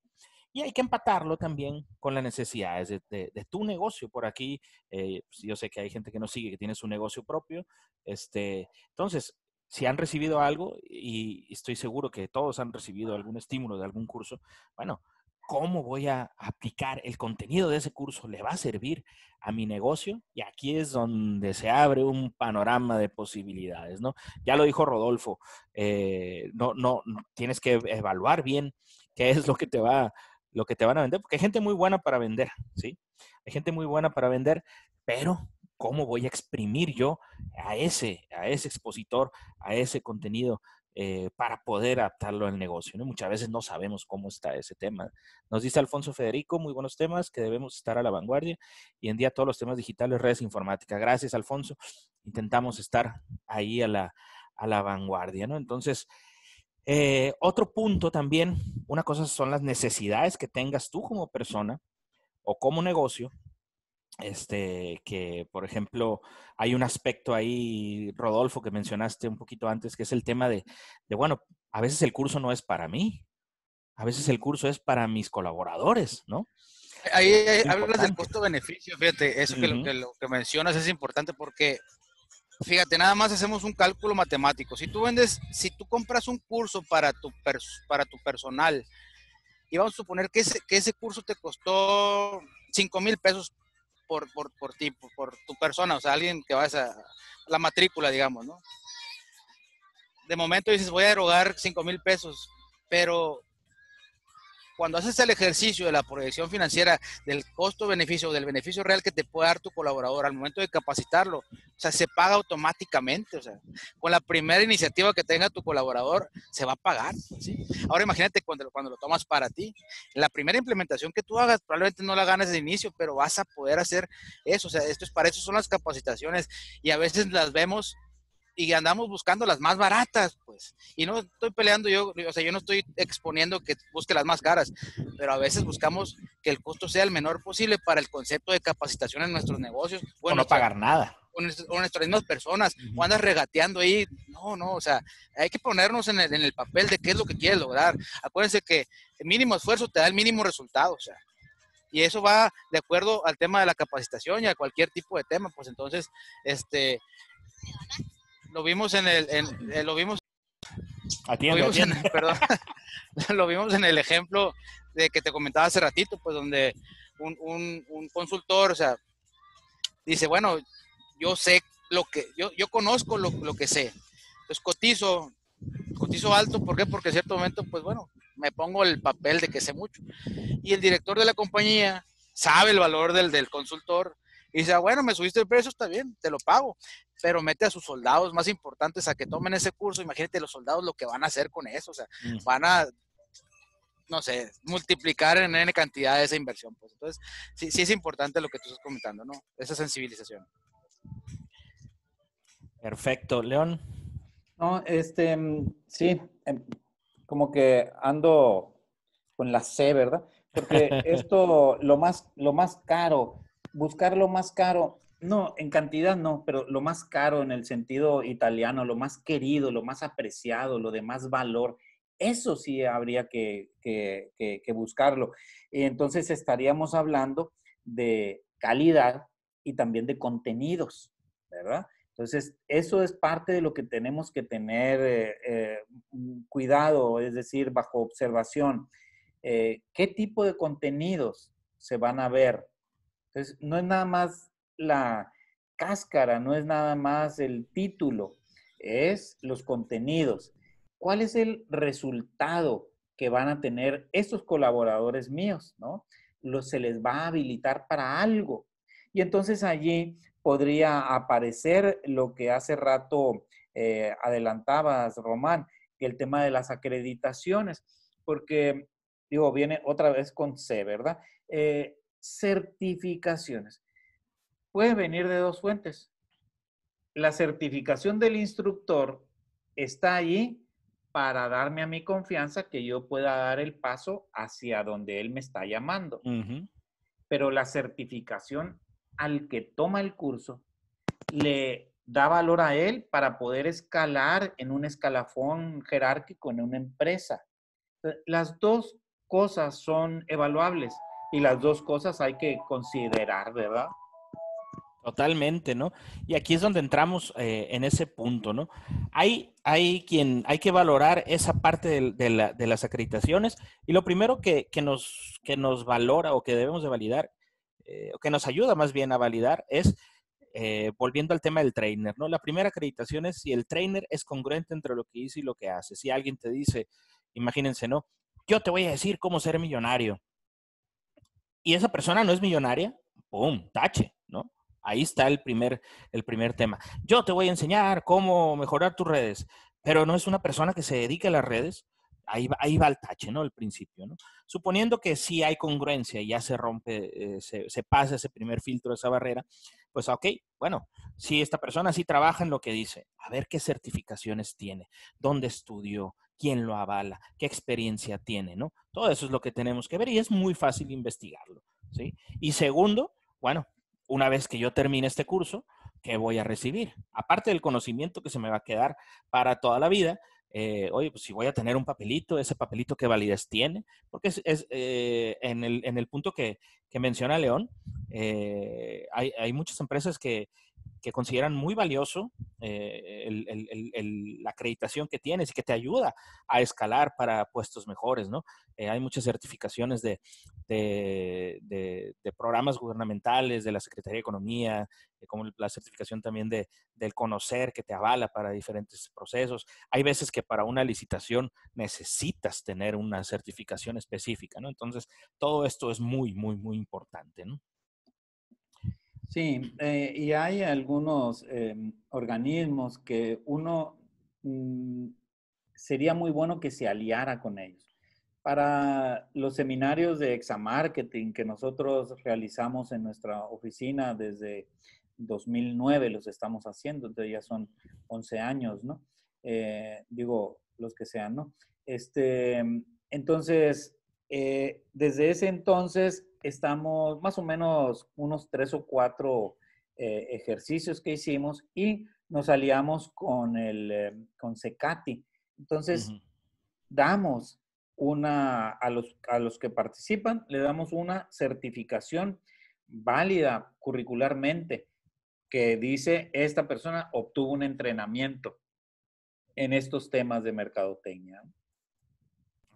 Y hay que empatarlo también con las necesidades de, tu negocio. Por aquí, eh, pues yo sé que hay gente que no sigue, que tiene su negocio propio. Este, entonces, si han recibido algo, y estoy seguro que todos han recibido algún estímulo de algún curso, bueno, cómo voy a aplicar el contenido de ese curso, le va a servir a mi negocio y aquí es donde se abre un panorama de posibilidades, ¿no? Ya lo dijo Rodolfo, eh, no, no, tienes que evaluar bien qué es lo que te va, lo que te van a vender, porque hay gente muy buena para vender, ¿sí? Hay gente muy buena para vender, pero ¿cómo voy a exprimir yo a ese, a ese expositor, a ese contenido eh, para poder adaptarlo al negocio? Muchas veces no sabemos cómo está ese tema. Nos dice Alfonso Federico, muy buenos temas, que debemos estar a la vanguardia y en día todos los temas digitales, redes informáticas. Gracias, Alfonso. Intentamos estar ahí a la, a la vanguardia, ¿no? Entonces, eh, otro punto también, una cosa son las necesidades que tengas tú como persona o como negocio. Este, que por ejemplo, hay un aspecto ahí, Rodolfo, que mencionaste un poquito antes, que es el tema de, de bueno, a veces el curso no es para mí, a veces el curso es para mis colaboradores, ¿no? Ahí, hablas del costo-beneficio, fíjate, eso que, lo, que, lo que mencionas es importante porque fíjate, nada más hacemos un cálculo matemático. Si tú vendes, si tú compras un curso para tu, para tu personal y vamos a suponer que ese, que ese curso te costó 5 mil pesos por, por, por ti, por, tu persona, o sea, alguien que vas a la matrícula, digamos, ¿no? De momento dices, voy a erogar 5 mil pesos, pero cuando haces el ejercicio de la proyección financiera del costo-beneficio, del beneficio real que te puede dar tu colaborador al momento de capacitarlo, o sea, se paga automáticamente, o sea, con la primera iniciativa que tenga tu colaborador, se va a pagar, ¿sí? Ahora imagínate cuando, cuando lo tomas para ti, la primera implementación que tú hagas, probablemente no la ganes de inicio, pero vas a poder hacer eso, o sea, esto es para eso son las capacitaciones y a veces las vemos y andamos buscando las más baratas, pues. Y no estoy peleando yo, o sea, yo no estoy exponiendo que busque las más caras, pero a veces buscamos que el costo sea el menor posible para el concepto de capacitación en nuestros negocios. o no pagar nada. O, nuestras mismas personas, o andas regateando ahí. No, no, o sea, hay que ponernos en el, en el papel de qué es lo que quieres lograr. Acuérdense que el mínimo esfuerzo te da el mínimo resultado, o sea. Y eso va de acuerdo al tema de la capacitación y a cualquier tipo de tema, pues entonces, este, lo vimos en el, eh, lo vimos, lo vimos En, perdón, lo vimos en el ejemplo de que te comentaba hace ratito, pues donde un, un, un, consultor, o sea, dice, bueno, yo sé lo que, yo, yo conozco lo, lo que sé, pues cotizo, cotizo alto, ¿por qué? Porque en cierto momento, pues bueno, me pongo el papel de que sé mucho. Y el director de la compañía sabe el valor del, del consultor, y dice, ah, bueno, me subiste el precio, está bien, te lo pago, pero mete a sus soldados más importantes a que tomen ese curso. Imagínate los soldados lo que van a hacer con eso, o sea, van a, no sé, multiplicar en N cantidad de esa inversión. Pues entonces, sí, sí es importante lo que tú estás comentando, ¿no? Esa sensibilización. Perfecto, León. No, este, sí, em, como que ando con la C, ¿verdad? Porque esto, lo más, lo más caro buscar lo más caro, no, en cantidad no, pero lo más caro en el sentido italiano, lo más querido, lo más apreciado, lo de más valor, eso sí habría que, buscarlo. Y entonces estaríamos hablando de calidad y también de contenidos, ¿verdad? Entonces, eso es parte de lo que tenemos que tener eh, eh, cuidado, es decir, bajo observación. Eh, ¿Qué tipo de contenidos se van a ver? Entonces, no es nada más la cáscara, no es nada más el título, es los contenidos. ¿Cuál es el resultado que van a tener estos colaboradores míos? ¿no? se les va a habilitar para algo. Y entonces allí podría aparecer lo que hace rato eh, adelantabas, Román, el tema de las acreditaciones, porque, digo, viene otra vez con C, ¿verdad? Eh, certificaciones. Puede venir de dos fuentes. La certificación del instructor está allí para darme a mi confianza que yo pueda dar el paso hacia donde él me está llamando. Pero la certificación al que toma el curso le da valor a él para poder escalar en un escalafón jerárquico en una empresa. Las dos cosas son evaluables y las dos cosas hay que considerar, ¿verdad? Totalmente, ¿no? Y aquí es donde entramos eh, en ese punto, ¿no? Hay, hay quien, hay que valorar esa parte de, las acreditaciones y lo primero que, nos, que nos valora o que debemos de validar, eh, o que nos ayuda más bien a validar es, eh, volviendo al tema del trainer, ¿no? La primera acreditación es si el trainer es congruente entre lo que dice y lo que hace. Si alguien te dice, imagínense, ¿no? Yo te voy a decir cómo ser millonario y esa persona no es millonaria, ¡pum! Tache, ¿no? Ahí está el primer, el primer tema. Yo te voy a enseñar cómo mejorar tus redes, pero no es una persona que se dedique a las redes. Ahí va, ahí va el tache, ¿no? El principio, ¿no? Suponiendo que sí hay congruencia y ya se rompe, eh, se, se, pasa ese primer filtro, esa barrera, pues ok, bueno, si esta persona sí trabaja en lo que dice, a ver qué certificaciones tiene, dónde estudió, quién lo avala, qué experiencia tiene, ¿no? Todo eso es lo que tenemos que ver y es muy fácil investigarlo, ¿sí? Y segundo, bueno, una vez que yo termine este curso, ¿qué voy a recibir? Aparte del conocimiento que se me va a quedar para toda la vida, eh, oye, pues si voy a tener un papelito, ese papelito qué validez tiene, porque es, eh, en, el, en, el, punto que, que menciona León, eh, hay, hay, muchas empresas que, que consideran muy valioso eh, la acreditación que tienes y que te ayuda a escalar para puestos mejores, ¿no? Eh, hay muchas certificaciones de, de, de, programas gubernamentales, de la Secretaría de Economía, como la certificación también de, del conocer que te avala para diferentes procesos. Hay veces que para una licitación necesitas tener una certificación específica, ¿no? Entonces, todo esto es muy, muy, muy importante, ¿no? Sí, eh, y hay algunos eh, organismos que uno mm, sería muy bueno que se aliara con ellos. Para los seminarios de examarketing que nosotros realizamos en nuestra oficina desde 2009, los estamos haciendo, entonces ya son 11 años, ¿no? Eh, digo, los que sean, ¿no? Este, entonces, eh, desde ese entonces estamos más o menos unos tres o cuatro eh, ejercicios que hicimos y nos aliamos con el eh, con Secati. Entonces, uh -huh. damos una a los, a los que participan, le damos una certificación válida curricularmente que dice esta persona obtuvo un entrenamiento en estos temas de mercadotecnia.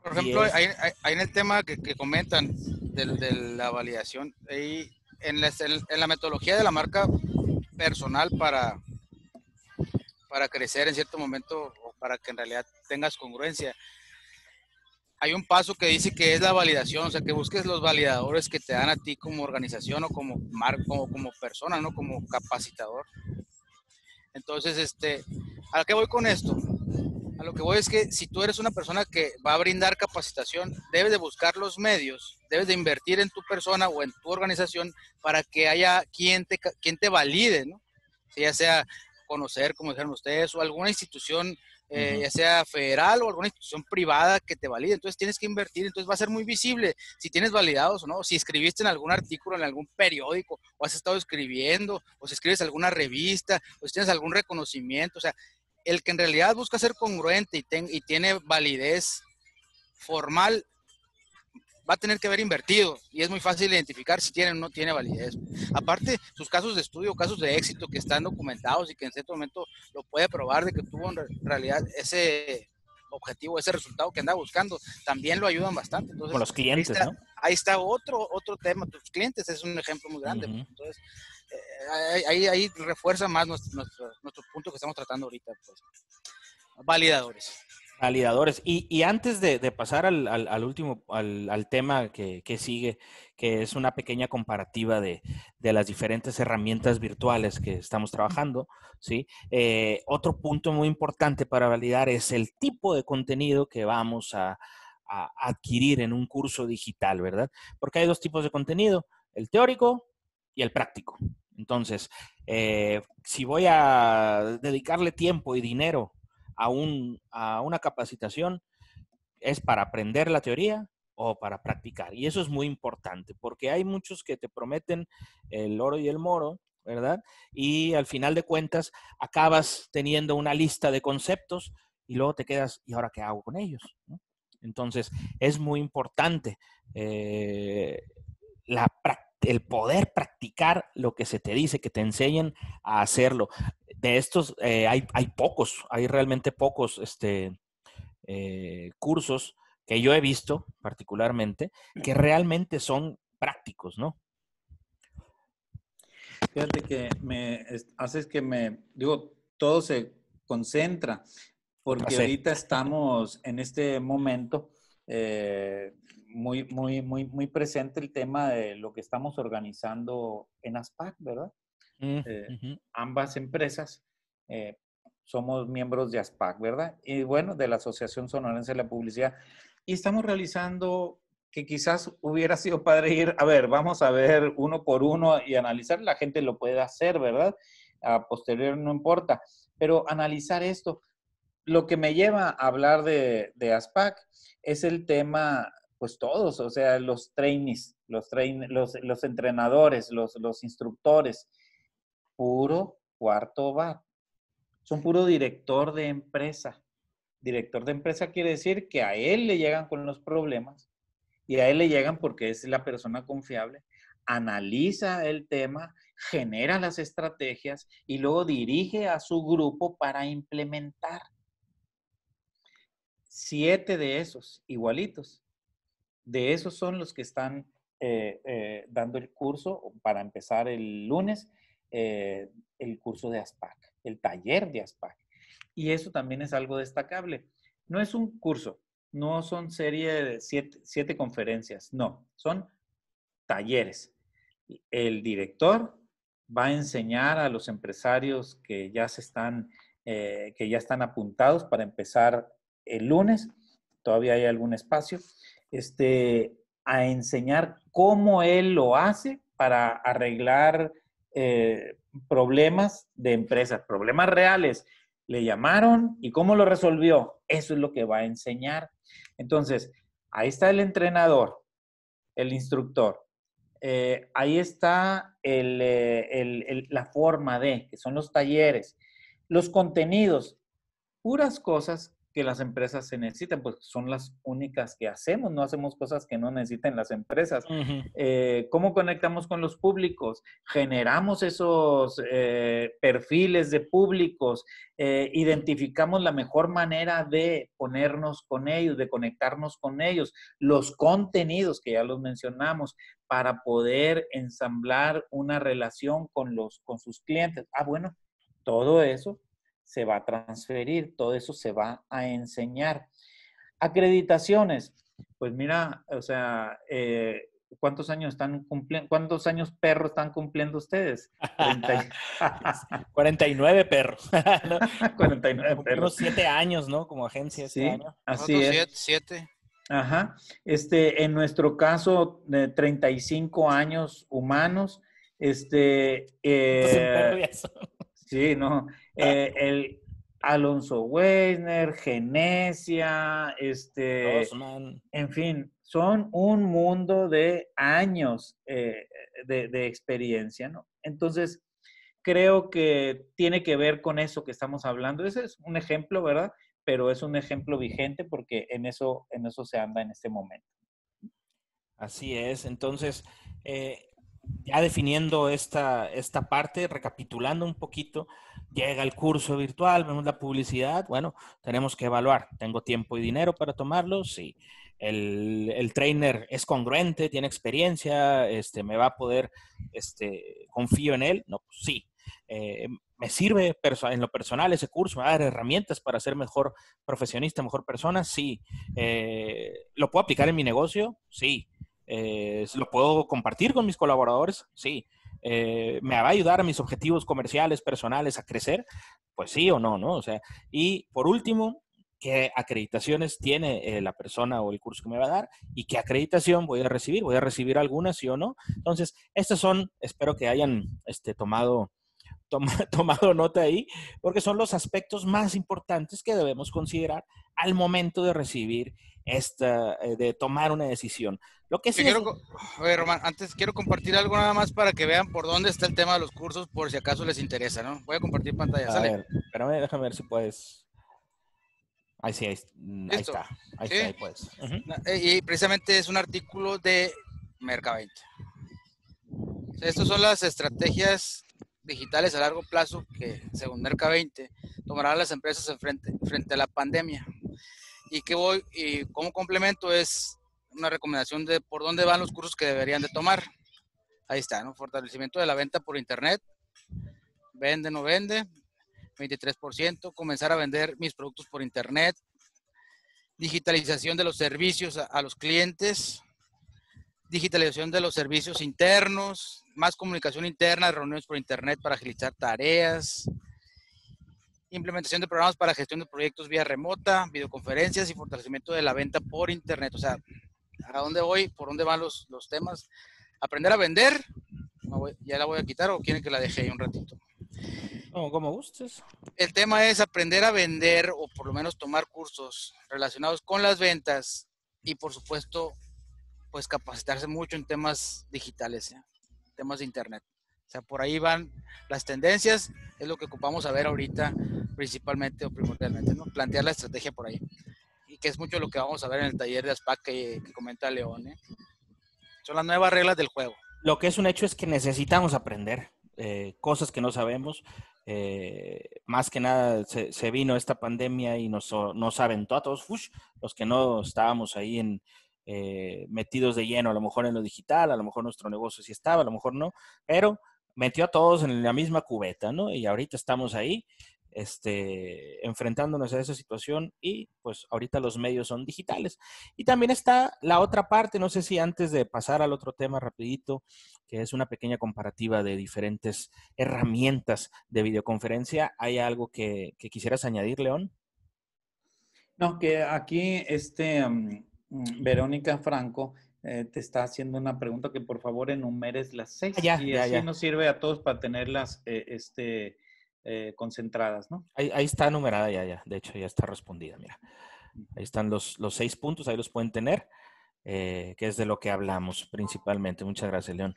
Por ejemplo, hay, hay, hay, en el tema que, que comentan de, de, la validación, ahí en, la, en la metodología de la marca personal para, para crecer en cierto momento o para que en realidad tengas congruencia. Hay un paso que dice que es la validación, o sea, que busques los validadores que te dan a ti como organización o como, mar, como, como persona, ¿no? Como capacitador. Entonces, este, ¿a qué voy con esto? A lo que voy es que si tú eres una persona que va a brindar capacitación, debes de buscar los medios, debes de invertir en tu persona o en tu organización para que haya quien te, quien te valide, ¿no? Ya sea conocer, como dijeron ustedes, o alguna institución, eh, uh -huh. ya sea federal o alguna institución privada que te valide. Entonces tienes que invertir, entonces va a ser muy visible si tienes validados o no, si escribiste en algún artículo, en algún periódico, o has estado escribiendo, o si escribes alguna revista, o si tienes algún reconocimiento, o sea, el que en realidad busca ser congruente y, ten, y, tiene validez formal va a tener que haber invertido y es muy fácil identificar si tiene o no tiene validez. Aparte, sus casos de estudio, casos de éxito que están documentados y que en cierto momento lo puede probar de que tuvo en realidad ese objetivo, ese resultado que anda buscando, también lo ayudan bastante. Entonces, Con los clientes, ahí está, ¿no? Ahí está otro, otro tema, tus clientes es un ejemplo muy grande. Uh -huh. Entonces, eh, ahí, ahí, refuerza más nuestro, nuestro, nuestro, punto que estamos tratando ahorita. Pues. Validadores. Validadores. Y, y antes de, pasar al, último, al, tema que, sigue, que es una pequeña comparativa de, de, las diferentes herramientas virtuales que estamos trabajando, ¿sí? Eh, otro punto muy importante para validar es el tipo de contenido que vamos a, a adquirir en un curso digital, ¿verdad? Porque hay dos tipos de contenido, el teórico y el práctico. Entonces, eh, si voy a dedicarle tiempo y dinero a, un, a una capacitación, es para aprender la teoría o para practicar. Y eso es muy importante, porque hay muchos que te prometen el oro y el moro, ¿verdad? Y al final de cuentas acabas teniendo una lista de conceptos y luego te quedas, ¿y ahora qué hago con ellos? Entonces, es muy importante eh, el poder practicar lo que se te dice, que te enseñen a hacerlo. De estos eh, hay, hay, pocos, hay realmente pocos este, eh, cursos que yo he visto particularmente que realmente son prácticos, ¿no? Fíjate que me haces que me, digo, todo se concentra porque ahorita estamos en este momento, eh, muy, muy, muy, muy presente el tema de lo que estamos organizando en ASPAC, ¿verdad? Eh, ambas empresas eh, somos miembros de ASPAC, ¿verdad? Y bueno, de la Asociación Sonorense de la Publicidad. Y estamos realizando que quizás hubiera sido padre ir, a ver, vamos a ver uno por uno y analizar, la gente lo puede hacer, ¿verdad? A posterior no importa, pero analizar esto. Lo que me lleva a hablar de, de ASPAC es el tema, pues todos, o sea, los trainees, los, train, los, los entrenadores, los, los instructores, puro cuarto bar. Son puro director de empresa. Director de empresa quiere decir que a él le llegan con los problemas y a él le llegan porque es la persona confiable, analiza el tema, genera las estrategias y luego dirige a su grupo para implementar. Siete de esos, igualitos. De esos son los que están eh, eh, dando el curso para empezar el lunes, eh, el curso de ASPAC, el taller de ASPAC. Y eso también es algo destacable. No es un curso, no son serie de siete, conferencias, no, son talleres. El director va a enseñar a los empresarios que ya se están, eh, que ya están apuntados para empezar el lunes, todavía hay algún espacio, este, a enseñar cómo él lo hace para arreglar eh, problemas de empresas, problemas reales. Le llamaron y cómo lo resolvió. Eso es lo que va a enseñar. Entonces, ahí está el entrenador, el instructor. Eh, ahí está eh, el, la forma de, que son los talleres, los contenidos, puras cosas que las empresas se necesitan, pues son las únicas que hacemos, no hacemos cosas que no necesiten las empresas. Uh -huh. eh, ¿Cómo conectamos con los públicos? Generamos esos eh, perfiles de públicos, eh, identificamos la mejor manera de ponernos con ellos, de conectarnos con ellos, los contenidos que ya los mencionamos, para poder ensamblar una relación con, los, con sus clientes. Ah, bueno, todo eso se va a transferir, todo eso se va a enseñar. Acreditaciones, pues mira, o sea, eh, ¿cuántos años están cumpliendo? ¿Cuántos años perros están cumpliendo ustedes? 30... 49 perros. 49 perros. siete años, ¿no? Como agencia este sí, año. Así es. Siete, siete. Ajá. Este, en nuestro caso, de 35 años humanos, este... Eh, sí, no. Eh, el Alonso Weisner, Genesia, este, Osman. en fin, son un mundo de años eh, de, de, experiencia, ¿no? Entonces, creo que tiene que ver con eso que estamos hablando. Ese es un ejemplo, ¿verdad? Pero es un ejemplo vigente porque en eso, en eso se anda en este momento. Así es. Entonces, eh, ya definiendo esta, esta parte, recapitulando un poquito, llega el curso virtual, vemos la publicidad, bueno, tenemos que evaluar, ¿tengo tiempo y dinero para tomarlo? Sí. El, el trainer es congruente, tiene experiencia, este, me va a poder, este, confío en él, no, pues sí. Eh, me sirve en lo personal ese curso, me va a dar herramientas para ser mejor profesionista, mejor persona, sí. Eh, ¿Lo puedo aplicar en mi negocio? Sí. Eh, ¿Lo puedo compartir con mis colaboradores? Sí. Eh, ¿Me va a ayudar a mis objetivos comerciales, personales a crecer? Pues sí o no, ¿no? O sea, y por último, ¿qué acreditaciones tiene eh, la persona o el curso que me va a dar? ¿Y qué acreditación voy a recibir? ¿Voy a recibir alguna, sí o no? Entonces, estas son, espero que hayan este, tomado, tom, tomado nota ahí, porque son los aspectos más importantes que debemos considerar al momento de recibir esta, eh, de tomar una decisión. Lo que sí quiero, es... oye, Román, antes quiero compartir algo nada más para que vean por dónde está el tema de los cursos, por si acaso les interesa, ¿no? Voy a compartir pantalla, a ¿sale? Ver, espérame, déjame ver si puedes. Ahí sí, ahí, ahí está. Ahí ¿Sí? está, ahí puedes. Uh -huh. Y precisamente es un artículo de Merca20. Estas son las estrategias digitales a largo plazo que, según Merca20, tomarán las empresas en frente, frente a la pandemia. Y que voy, y como complemento es una recomendación de por dónde van los cursos que deberían de tomar. Ahí está, ¿no? Fortalecimiento de la venta por internet. Vende, no vende. 23%. Comenzar a vender mis productos por internet. digitalización de los servicios a, los clientes, digitalización de los servicios internos, más comunicación interna, reuniones por internet para agilizar tareas, implementación de programas para gestión de proyectos vía remota, videoconferencias y fortalecimiento de la venta por internet. O sea, ¿a dónde voy? ¿Por dónde van los, los temas? Aprender a vender, ya la voy a quitar o quieren que la deje ahí un ratito. No, como gustes. El tema es aprender a vender o por lo menos tomar cursos relacionados con las ventas y por supuesto, pues capacitarse mucho en temas digitales, temas de internet. O sea, por ahí van las tendencias, es lo que ocupamos a ver ahorita principalmente o primordialmente, ¿no? Plantear la estrategia por ahí. Y que es mucho lo que vamos a ver en el taller de ASPAC que, comenta León, ¿eh? Son las nuevas reglas del juego. Lo que es un hecho es que necesitamos aprender eh, cosas que no sabemos. Eh, más que nada se, vino esta pandemia y nos, nos aventó a todos, los que no estábamos ahí en, eh, metidos de lleno, a lo mejor en lo digital, a lo mejor nuestro negocio sí estaba, a lo mejor no, pero metió a todos en la misma cubeta, ¿no? Y ahorita estamos ahí este, enfrentándonos a esa situación y pues ahorita los medios son digitales. Y también está la otra parte, no sé si antes de pasar al otro tema rapidito, que es una pequeña comparativa de diferentes herramientas de videoconferencia, ¿hay algo que, quisieras añadir, León? No, que aquí este, mm, Verónica Franco eh, te está haciendo una pregunta que por favor enumeres las seis. Ah, y así nos sirve a todos para tenerlas eh, este, eh, concentradas, ¿no? Ahí, está numerada ya, ya. De hecho, ya está respondida, mira. Ahí están los, los seis puntos, ahí los pueden tener, que es de lo que hablamos principalmente. Muchas gracias, León.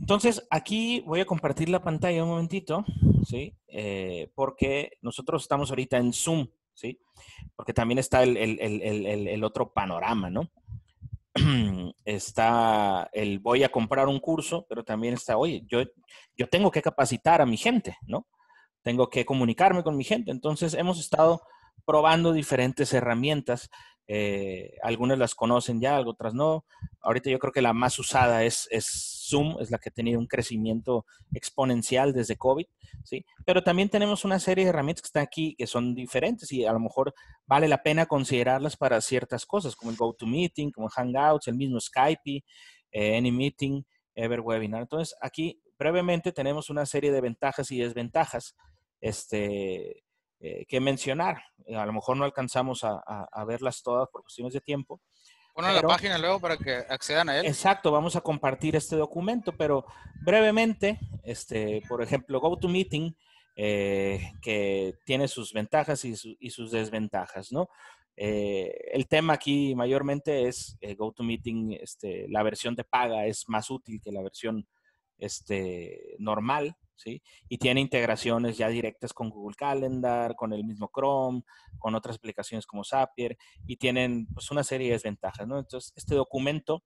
Entonces, aquí voy a compartir la pantalla un momentito, ¿sí? Porque nosotros estamos ahorita en Zoom, ¿sí? Porque también está el, el otro panorama, ¿no? está el voy a comprar un curso, pero también está, oye, yo, yo tengo que capacitar a mi gente, ¿no? tengo que comunicarme con mi gente. Entonces hemos estado probando diferentes herramientas. Eh, algunas las conocen ya, otras no. Ahorita yo creo que la más usada es, es, Zoom, es la que ha tenido un crecimiento exponencial desde COVID, ¿sí? Pero también tenemos una serie de herramientas que están aquí que son diferentes y a lo mejor vale la pena considerarlas para ciertas cosas, como el GoToMeeting, como Hangouts, el mismo Skype, eh, AnyMeeting, EverWebinar. Entonces, aquí brevemente tenemos una serie de ventajas y desventajas este, eh, que mencionar. A lo mejor no alcanzamos a, verlas todas por cuestiones de tiempo. Ponen la página luego para que accedan a él. Exacto, vamos a compartir este documento, pero brevemente, este, por ejemplo, GoToMeeting, eh, que tiene sus ventajas y, sus desventajas, ¿no? Eh, el tema aquí mayormente es eh, GoToMeeting, este, la versión de paga es más útil que la versión este, normal, ¿sí? Y tiene integraciones ya directas con Google Calendar, con el mismo Chrome, con otras aplicaciones como Zapier, y tienen pues una serie de desventajas, ¿no? Entonces, este documento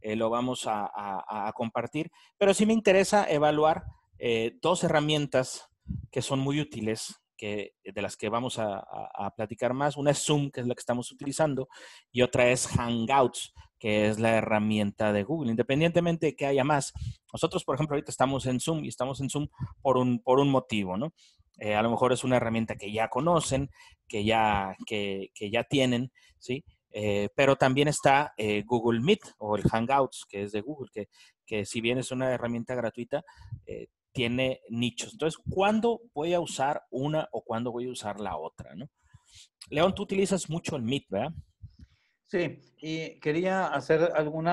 eh, lo vamos a, compartir, pero sí me interesa evaluar eh, dos herramientas que son muy útiles que, de las que vamos a, platicar más. Una es Zoom, que es la que estamos utilizando, y otra es Hangouts, que es la herramienta de Google, independientemente de que haya más. Nosotros, por ejemplo, ahorita estamos en Zoom y estamos en Zoom por un, por un motivo, ¿no? Eh, a lo mejor es una herramienta que ya conocen, que ya, que, ya tienen, ¿sí? Eh, pero también está eh, Google Meet o el Hangouts, que es de Google, que, que si bien es una herramienta gratuita, tiene nichos. Entonces, ¿cuándo voy a usar una o cuándo voy a usar la otra, no? León, tú utilizas mucho el Meet, ¿verdad? Sí, y quería hacer algún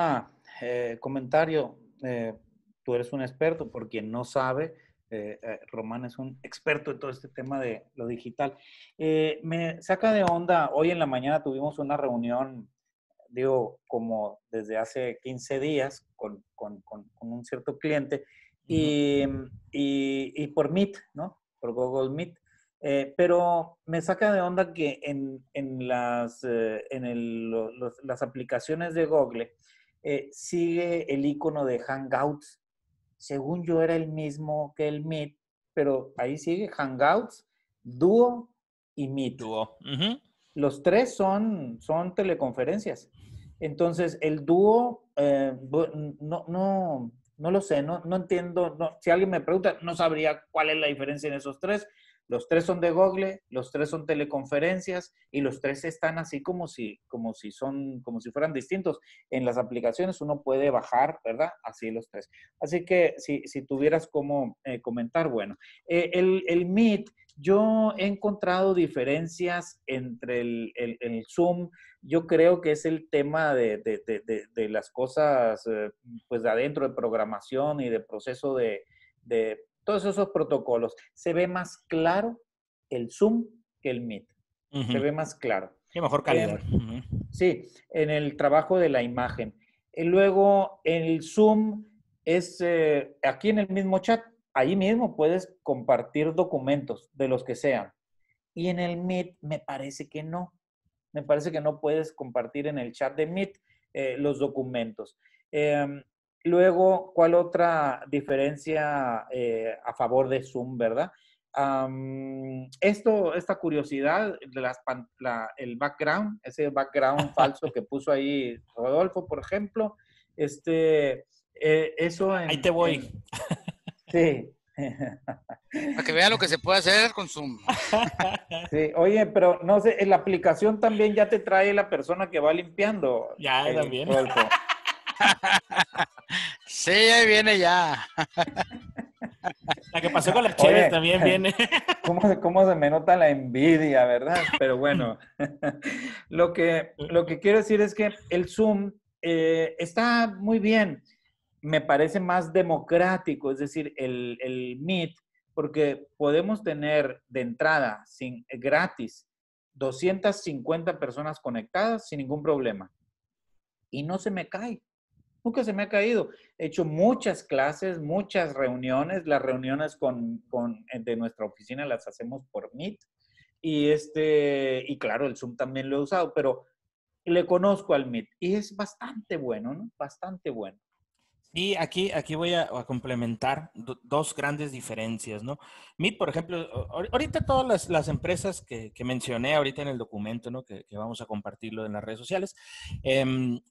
eh, comentario. Eh, tú eres un experto, por quien no sabe, eh, Román es un experto en todo este tema de lo digital. me saca de onda, hoy en la mañana tuvimos una reunión, digo, como desde hace 15 días con, un cierto cliente y, y, por Meet, ¿no? Por Google Meet. Eh, pero me saca de onda que en, en las, eh, en las aplicaciones de Google eh, sigue el icono de Hangouts. Según yo era el mismo que el Meet, pero ahí sigue Hangouts, Duo y Meet. Duo. Los tres son, son teleconferencias. Entonces, el Duo no, no, No lo sé, no, no entiendo. No, si alguien me pregunta, no sabría cuál es la diferencia en esos tres. Los tres son de Google, los tres son teleconferencias y los tres están así como si, como si son, como si fueran distintos. En las aplicaciones uno puede bajar, ¿verdad? Así los tres. Así que si, si tuvieras como eh, comentar, bueno, eh, el, el, Meet, yo he encontrado diferencias entre el, el, Zoom. Yo creo que es el tema de, de, de, de las cosas, eh, pues de adentro de programación y de proceso de, de todos esos protocolos. Se ve más claro el Zoom que el Meet. Se ve más claro. Qué mejor calidad. Sí, en el trabajo de la imagen. Y luego el Zoom es eh, aquí en el mismo chat. Ahí mismo puedes compartir documentos de los que sean. Y en el Meet me parece que no. Me parece que no puedes compartir en el chat de Meet eh, los documentos. Em, Luego, ¿cuál otra diferencia eh, a favor de Zoom, verdad? esto, esta curiosidad, las, el background, ese background falso que puso ahí Rodolfo, por ejemplo, este, eh, eso... ahí te voy. sí. Para que vean lo que se puede hacer con Zoom. Sí, oye, pero no sé, en la aplicación también ya te trae la persona que va limpiando. Ya, eh, también. Rodolfo. Sí, ahí viene ya. La que pasó con la chévere también viene. ¿cómo, ¿Cómo se me nota la envidia, verdad? Pero bueno, lo que, lo que quiero decir es que el Zoom eh, está muy bien. Me parece más democrático, es decir, el, el Meet, porque podemos tener de entrada, sin, gratis, 250 personas conectadas sin ningún problema. Y no se me cae. Nunca se me ha caído. He hecho muchas clases, muchas reuniones. Las reuniones con, con, de nuestra oficina las hacemos por Meet. Y, este, y claro, el Zoom también lo he usado, pero le conozco al Meet y es bastante bueno, ¿no? Bastante bueno. Y aquí, aquí voy a, complementar dos grandes diferencias, ¿no? Meet, por ejemplo, ahorita todas las, las empresas que, que, mencioné ahorita en el documento, ¿no? Que, que, vamos a compartirlo en las redes sociales, eh,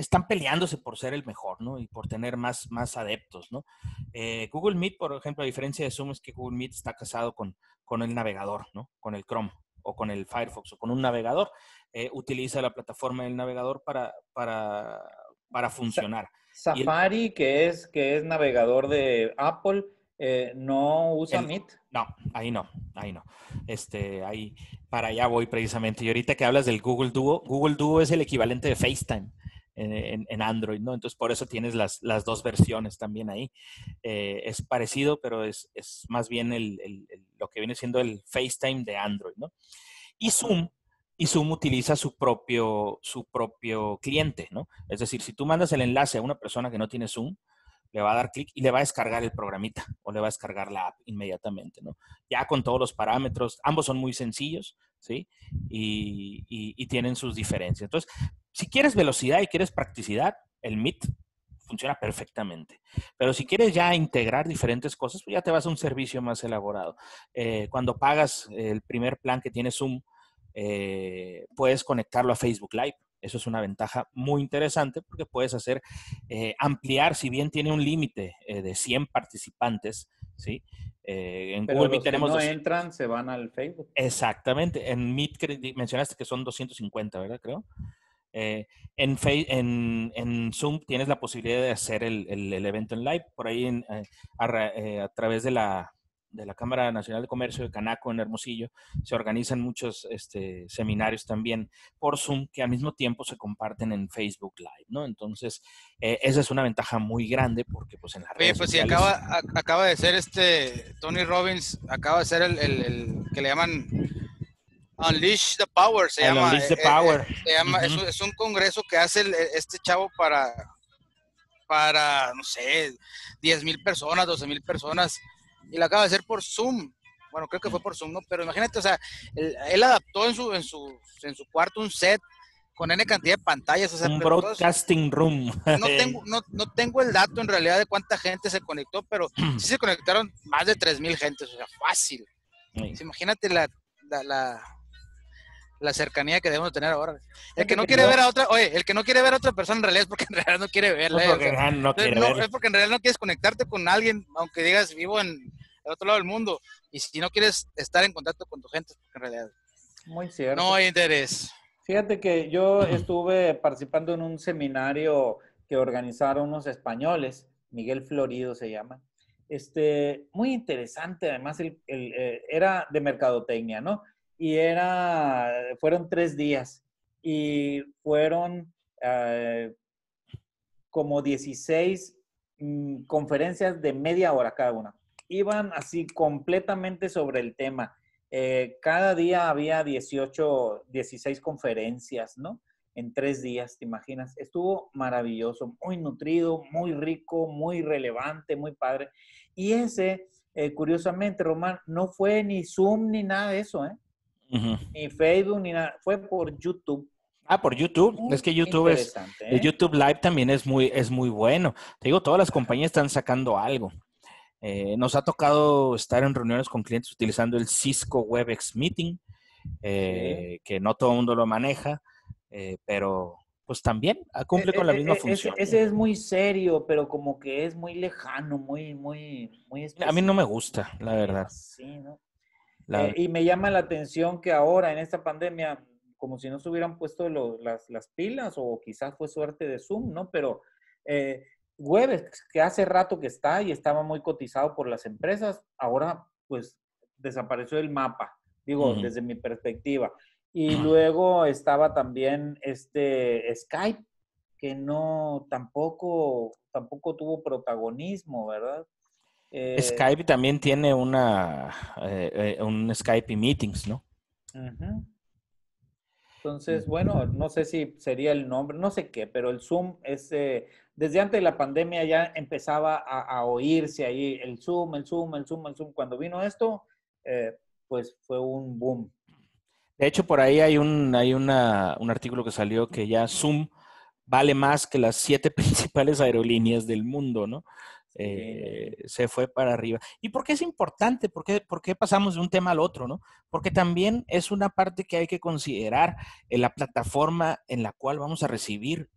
están peleándose por ser el mejor, ¿no? Y por tener más, más adeptos, ¿no? Eh, Google Meet, por ejemplo, a diferencia de Zoom, es que Google Meet está casado con, con el navegador, ¿no? Con el Chrome o con el Firefox o con un navegador. Eh, utiliza la plataforma del navegador para, para, para funcionar. Safari, que, es, que es navegador de Apple, eh, no usa Meet. No, ahí no, ahí no. Este, ahí, para allá voy precisamente. Y ahorita que hablas del Google Duo, Google Duo es el equivalente de FaceTime en, Android, ¿no? Entonces, por eso tienes las, las dos versiones también ahí. Eh, es parecido, pero es, es más bien el, lo que viene siendo el FaceTime de Android, ¿no? Y Zoom, y Zoom utiliza su propio, su propio cliente, ¿no? Es decir, si tú mandas el enlace a una persona que no tiene Zoom, le va a dar clic y le va a descargar el programita o le va a descargar la app inmediatamente, ¿no? Ya con todos los parámetros, ambos son muy sencillos, ¿sí? Y, y, tienen sus diferencias. Entonces, si quieres velocidad y quieres practicidad, el Meet funciona perfectamente. Pero si quieres ya integrar diferentes cosas, pues ya te vas a un servicio más elaborado. Eh, cuando pagas el primer plan que tiene Zoom, eh, puedes conectarlo a Facebook Live. Eso es una ventaja muy interesante porque puedes hacer eh, ampliar, si bien tiene un límite de 100 participantes, ¿sí? Eh, en Google Meet tenemos... Que no entran, se van al Facebook. Exactamente. En Meet mencionaste que son 250, ¿verdad? Creo. En, en, en, Zoom tienes la posibilidad de hacer el, el, evento en live. Por ahí a través de la, de la Cámara Nacional de Comercio de Canaco en Hermosillo, se organizan muchos este, seminarios también por Zoom que al mismo tiempo se comparten en Facebook Live, ¿no? Entonces, eh, esa es una ventaja muy grande porque pues en las redes pues sociales... sí, acaba, acaba de ser este, Tony Robbins, acaba de ser el, el, que le llaman Unleash the Power, se llama. Unleash the eh, Power. Eh, se llama es, un, es, un, congreso que hace este chavo para, para, no sé, 10 mil personas, 12 mil personas y lo acaba de hacer por Zoom. Bueno, creo que fue por Zoom, ¿no? Pero imagínate, o sea, él, adaptó en su, en, su, en su cuarto un set con N cantidad de pantallas. O sea, un broadcasting room. No tengo, no, no tengo el dato en realidad de cuánta gente se conectó, pero sí se conectaron más de 3.000 gentes, o sea, fácil. Imagínate la, la, la cercanía que debemos tener ahora. El que no quiere ver a otra, oye, el que no quiere ver a otra persona en realidad es porque en realidad no quiere verla. No, porque no quiere es porque en realidad no quieres conectarte con alguien, aunque digas vivo en el otro lado del mundo. Y si no quieres estar en contacto con tu gente, es porque en realidad Muy cierto. no hay interés. Fíjate que yo estuve participando en un seminario que organizaron unos españoles, Miguel Florido se llama. Este, muy interesante, además el, eh, era de mercadotecnia, ¿no? Y era, fueron tres días y fueron eh, como 16 mm, conferencias de media hora cada una. Iban así completamente sobre el tema. Eh, cada día había 18, 16 conferencias, ¿no? En tres días, ¿te imaginas? Estuvo maravilloso, muy nutrido, muy rico, muy relevante, muy padre. Y ese, eh, curiosamente, Román, no fue ni Zoom ni nada de eso, ¿eh? Ni Facebook, ni nada. Fue por YouTube. Ah, por YouTube. es que YouTube es. El ¿eh? YouTube Live también es muy, es muy bueno. Te digo, todas las compañías están sacando algo. Eh, nos ha tocado estar en reuniones con clientes utilizando el Cisco WebEx Meeting, eh, que no todo el mundo lo maneja, pero pues también cumple con la misma función. Ese, es muy serio, pero como que es muy lejano, muy, muy, muy A mí no me gusta, la verdad. Sí, ¿no? Eh, y me llama la atención que ahora en esta pandemia, como si no se hubieran puesto las, las, pilas o quizás fue suerte de Zoom, ¿no? Pero eh, Webex, que hace rato que está y estaba muy cotizado por las empresas, ahora pues desapareció el mapa, digo, desde mi perspectiva. Y luego estaba también este Skype, que no tampoco, tampoco tuvo protagonismo, ¿verdad? Eh, Skype también tiene una eh, eh, un Skype y meetings, ¿no? Entonces, bueno, no sé si sería el nombre, no sé qué, pero el Zoom es, desde antes de la pandemia ya empezaba a, oírse ahí el Zoom, el Zoom, el Zoom, el Zoom. Cuando vino esto, pues fue un boom. De hecho, por ahí hay un, hay una, un artículo que salió que ya Zoom vale más que las siete principales aerolíneas del mundo, ¿no? Eh, se fue para arriba. ¿Y por qué es importante? ¿Por qué, ¿Por qué, pasamos de un tema al otro? ¿no? Porque también es una parte que hay que considerar en la plataforma en la cual vamos a recibir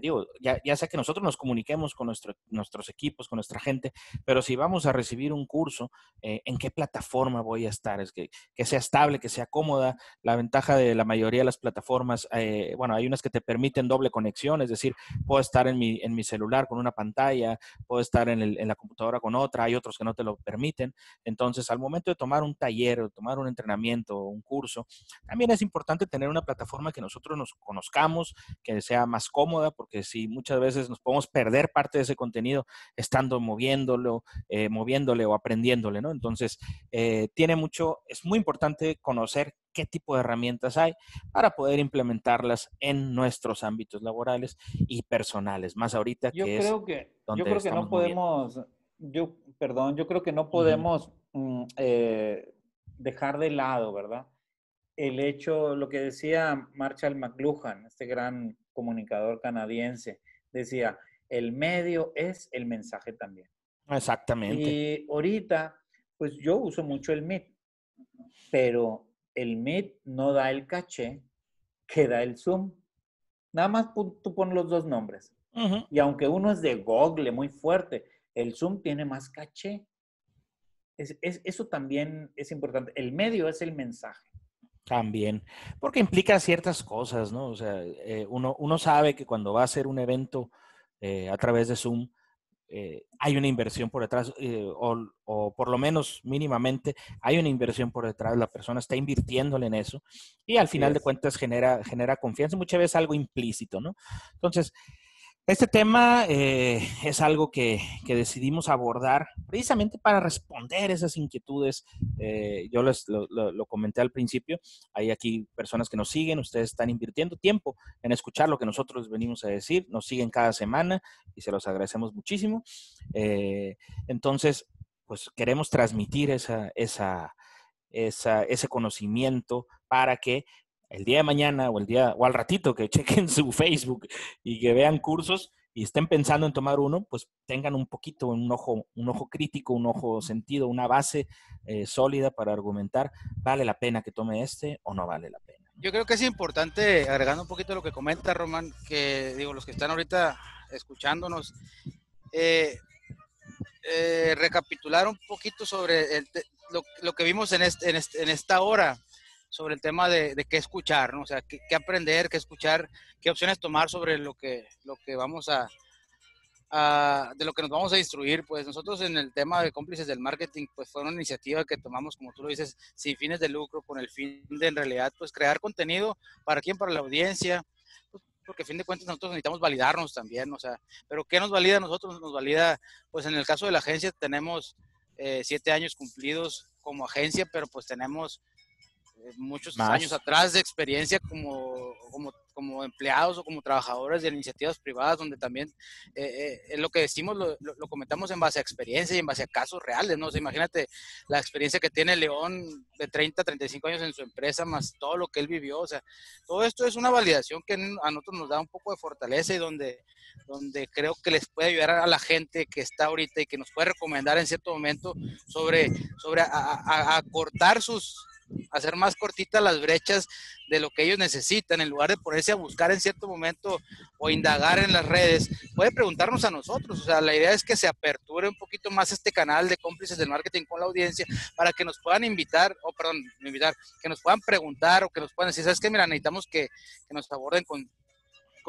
digo, ya, ya, sea que nosotros nos comuniquemos con nuestros equipos, con nuestra gente, pero si vamos a recibir un curso, eh, ¿en qué plataforma voy a estar? Es que, que, sea estable, que sea cómoda. La ventaja de la mayoría de las plataformas, eh, bueno, hay unas que te permiten doble conexión, es decir, puedo estar en mi, en mi celular con una pantalla, puedo estar en, el, en la computadora con otra, hay otros que no te lo permiten. Entonces, al momento de tomar un taller o tomar un entrenamiento o un curso, también es importante tener una plataforma que nosotros nos conozcamos, que sea más cómoda porque si muchas veces nos podemos perder parte de ese contenido estando moviéndolo, eh, moviéndole o aprendiéndole, ¿no? Entonces, eh, tiene mucho, es muy importante conocer qué tipo de herramientas hay para poder implementarlas en nuestros ámbitos laborales y personales, más ahorita yo que creo que, yo creo que no podemos, yo, perdón, yo creo que no podemos mm, eh, dejar de lado, ¿verdad? El hecho, lo que decía Marshall McLuhan, este gran comunicador canadiense, decía, el medio es el mensaje también. Exactamente. Y ahorita, pues yo uso mucho el Meet, pero el Meet no da el caché que da el Zoom. Nada más tú pones los dos nombres. Y aunque uno es de Google muy fuerte, el Zoom tiene más caché. eso también es importante. El medio es el mensaje. También, porque implica ciertas cosas, ¿no? O sea, eh, uno, uno, sabe que cuando va a hacer un evento eh, a través de Zoom, eh, hay una inversión por detrás, o, o, por lo menos mínimamente hay una inversión por detrás, la persona está invirtiéndole en eso y al final de cuentas genera, genera confianza, muchas veces algo implícito, ¿no? Entonces, este tema eh, es algo que, decidimos abordar precisamente para responder esas inquietudes. Eh, yo les lo, comenté al principio, hay aquí personas que nos siguen, ustedes están invirtiendo tiempo en escuchar lo que nosotros venimos a decir, nos siguen cada semana y se los agradecemos muchísimo. Eh, entonces, pues queremos transmitir esa, esa, ese conocimiento para que el día de mañana o el día o al ratito que chequen su Facebook y que vean cursos y estén pensando en tomar uno, pues tengan un poquito un ojo, un ojo crítico, un ojo sentido, una base eh, sólida para argumentar, ¿vale la pena que tome este o no vale la pena? yo creo que es importante, agregando un poquito lo que comenta Román, que digo, los que están ahorita escuchándonos, eh, eh, recapitular un poquito sobre lo, que vimos en, este, en, esta hora, sobre el tema de, qué escuchar, ¿no? O sea, qué, aprender, qué escuchar, qué opciones tomar sobre lo que, lo que vamos a, de lo que nos vamos a instruir, pues nosotros en el tema de cómplices del marketing, pues fue una iniciativa que tomamos, como tú lo dices, sin fines de lucro, con el fin de en realidad, pues crear contenido para quién, para la audiencia, pues, porque a fin de cuentas nosotros necesitamos validarnos también, o sea, pero ¿qué nos valida a nosotros? Nos valida, pues en el caso de la agencia tenemos eh, siete años cumplidos como agencia, pero pues tenemos eh, muchos años atrás de experiencia como, como, como, empleados o como trabajadores de iniciativas privadas, donde también eh, eh, lo que decimos lo, lo, comentamos en base a experiencia y en base a casos reales, ¿no? imagínate la experiencia que tiene León de 30, 35 años en su empresa, más todo lo que él vivió, o sea, todo esto es una validación que a nosotros nos da un poco de fortaleza y donde, donde creo que les puede ayudar a la gente que está ahorita y que nos puede recomendar en cierto momento sobre, sobre a, a cortar sus hacer más cortitas las brechas de lo que ellos necesitan, en lugar de ponerse a buscar en cierto momento o indagar en las redes, puede preguntarnos a nosotros. O sea, la idea es que se aperture un poquito más este canal de cómplices del marketing con la audiencia para que nos puedan invitar, o perdón, invitar, que nos puedan preguntar o que nos puedan decir, ¿sabes qué? Mira, necesitamos que, que nos aborden con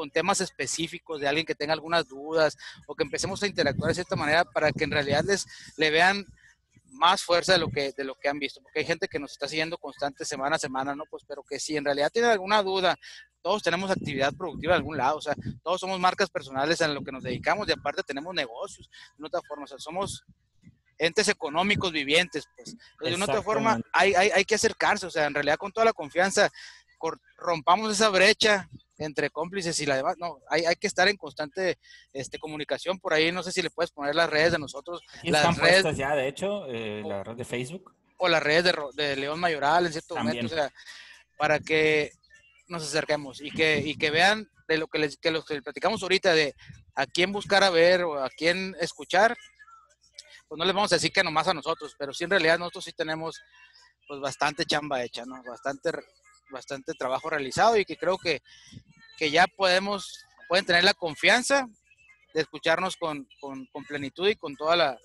con temas específicos de alguien que tenga algunas dudas o que empecemos a interactuar de cierta manera para que en realidad les le vean más fuerza de lo que de lo que han visto, porque hay gente que nos está siguiendo constante semana a semana, ¿no? Pues pero que si en realidad tiene alguna duda, todos tenemos actividad productiva de algún lado, o sea, todos somos marcas personales en lo que nos dedicamos y aparte tenemos negocios, de otra forma, o sea, somos entes económicos vivientes, pues. De una otra forma, hay, hay, hay que acercarse, o sea, en realidad con toda la confianza, rompamos esa brecha entre cómplices y la demás. No, hay, hay que estar en constante este, comunicación por ahí. No sé si le puedes poner las redes de nosotros. las redes ya, de hecho, eh, la red de Facebook. O las redes de, de León Mayoral en cierto momento, o sea, para que nos acerquemos y que, y que vean de lo que les que lo que platicamos ahorita de a quién buscar a ver o a quién escuchar, pues no les vamos a decir que nomás a nosotros, pero sí en realidad nosotros sí tenemos pues bastante chamba hecha, ¿no? Bastante bastante trabajo realizado y que creo que, que ya podemos, pueden tener la confianza de escucharnos con, con, plenitud y con toda la,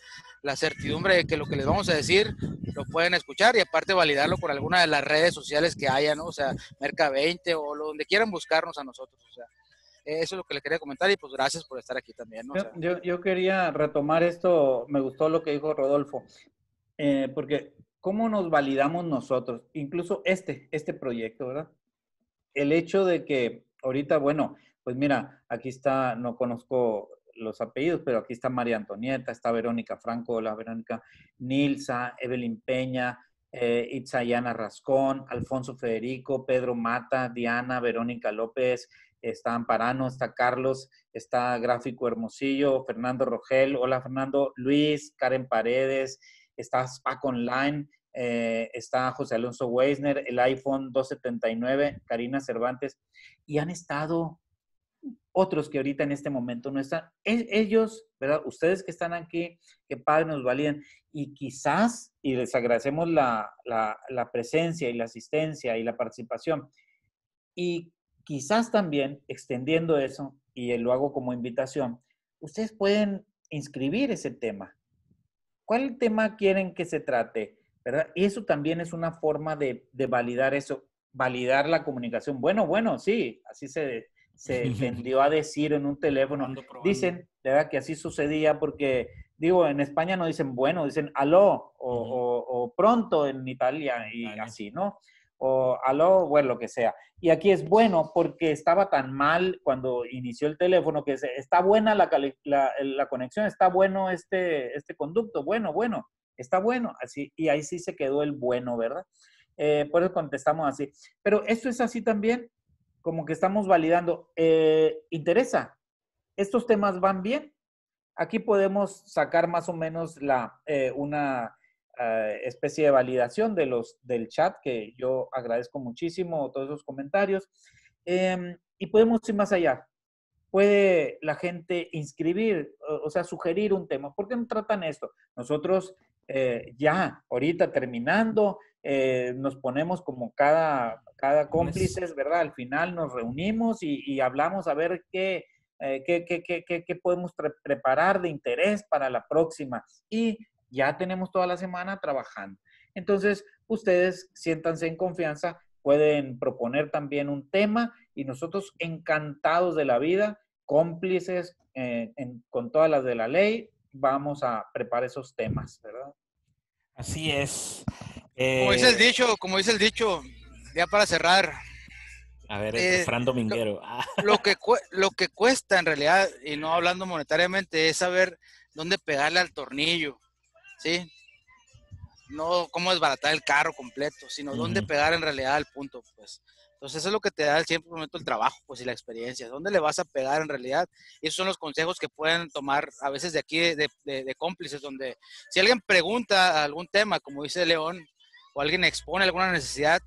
la, certidumbre de que lo que les vamos a decir lo pueden escuchar y aparte validarlo por alguna de las redes sociales que haya, ¿no? O sea, Merca 20 o donde quieran buscarnos a nosotros, o sea. Eso es lo que le quería comentar y pues gracias por estar aquí también. ¿no? yo, yo, quería retomar esto, me gustó lo que dijo Rodolfo, eh, porque ¿cómo nos validamos nosotros? Incluso este, este proyecto, ¿verdad? El hecho de que ahorita, bueno, pues mira, aquí está, no conozco los apellidos, pero aquí está María Antonieta, está Verónica Franco, la Verónica Nilsa, Evelyn Peña, eh, Itzayana Rascón, Alfonso Federico, Pedro Mata, Diana, Verónica López, está Amparano, está Carlos, está Gráfico Hermosillo, Fernando Rogel, hola Fernando, Luis, Karen Paredes, está SPAC Online, eh, está José Alonso Weisner, el iPhone 279, Karina Cervantes, y han estado otros que ahorita en este momento no están. E, ellos, ¿verdad? Ustedes que están aquí, que padre nos valían, y quizás, y les agradecemos la, la presencia y la asistencia y la participación, y quizás también extendiendo eso, y lo hago como invitación, ustedes pueden inscribir ese tema. ¿Cuál tema quieren que se trate? ¿verdad? Y eso también es una forma de, validar eso, validar la comunicación. Bueno, bueno, sí, así se, se tendió a decir en un teléfono. Dicen, ¿verdad? Que así sucedía porque, digo, en España no dicen bueno, dicen aló o, pronto en Italia y así, ¿no? O aló, bueno, lo que sea. Y aquí es bueno porque estaba tan mal cuando inició el teléfono que está buena la, la, la conexión, está bueno este, este conducto, bueno, bueno está bueno, así, y ahí sí se quedó el bueno, ¿verdad? Eh, por eso contestamos así. Pero esto es así también, como que estamos validando, eh, interesa, estos temas van bien. Aquí podemos sacar más o menos la, eh, una especie de validación de los, del chat, que yo agradezco muchísimo todos esos comentarios. Em, y podemos ir más allá puede la gente inscribir, o, sea, sugerir un tema. ¿Por qué no tratan esto? Nosotros eh, ya, ahorita terminando, eh, nos ponemos como cada, cada cómplices, ¿verdad? Al final nos reunimos y, hablamos a ver qué, eh, qué, qué, qué, podemos preparar de interés para la próxima. Y ya tenemos toda la semana trabajando. Entonces, ustedes siéntanse en confianza, pueden proponer también un tema y nosotros encantados de la vida, cómplices con todas las de la ley, vamos a preparar esos temas, ¿verdad? Así es. Como dice el eh, dicho, como dice el dicho, ya para cerrar. A ver, eh, Fran Dominguero. Ah. Lo, que, lo que cuesta en realidad, y no hablando monetariamente, es saber dónde pegarle al tornillo, ¿sí? No cómo desbaratar el carro completo, sino dónde pegar en realidad al punto, pues. Entonces eso es lo que te da el siempre momento el trabajo, pues y la experiencia. ¿Dónde le vas a pegar en realidad? Y esos son los consejos que pueden tomar a veces de aquí de, de cómplices, donde si alguien pregunta algún tema, como dice León, o alguien expone alguna necesidad,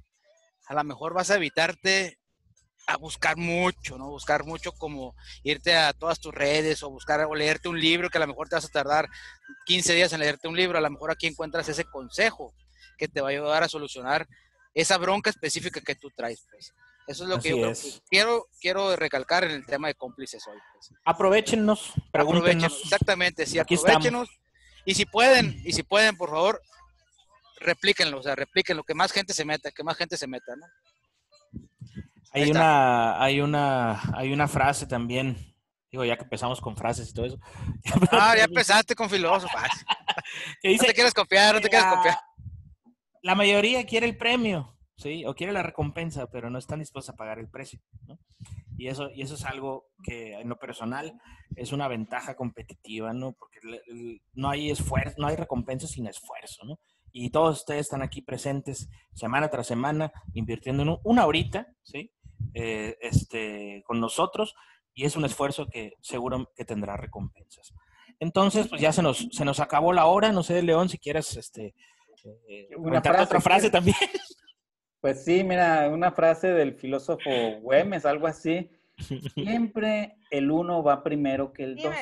a lo mejor vas a evitarte a buscar mucho, ¿no? Buscar mucho como irte a todas tus redes o buscar o leerte un libro que a lo mejor te vas a tardar 15 días en leerte un libro, a lo mejor aquí encuentras ese consejo que te va a ayudar a solucionar esa bronca específica que tú traes, pues. Eso es lo que yo quiero, quiero recalcar en el tema de cómplices hoy. Pues. Aprovechenos, pregúntenos. exactamente, sí, aprovechenos. Y si pueden, y si pueden, por favor, replíquenlo, o sea, replíquenlo, que más gente se meta, que más gente se meta, ¿no? Hay una, hay una, hay una frase también, digo, ya que empezamos con frases y todo eso. Ah, ya empezaste con filósofos. no te quieres copiar, no te quieres copiar. La mayoría quiere el premio, ¿sí? O quiere la recompensa, pero no están dispuestos a pagar el precio, ¿no? Y eso, y eso es algo que en lo personal es una ventaja competitiva, ¿no? Porque no hay esfuerzo, no hay recompensa sin esfuerzo, ¿no? y todos ustedes están aquí presentes semana tras semana, invirtiendo en una horita, ¿sí? Eh, este, con nosotros y es un esfuerzo que seguro que tendrá recompensas. Entonces, pues ya se nos, se nos acabó la hora. No sé, León, si quieres este, eh, una otra frase también. Pues sí, mira, una frase del filósofo Güemes, algo así. Siempre el uno va primero que el dos,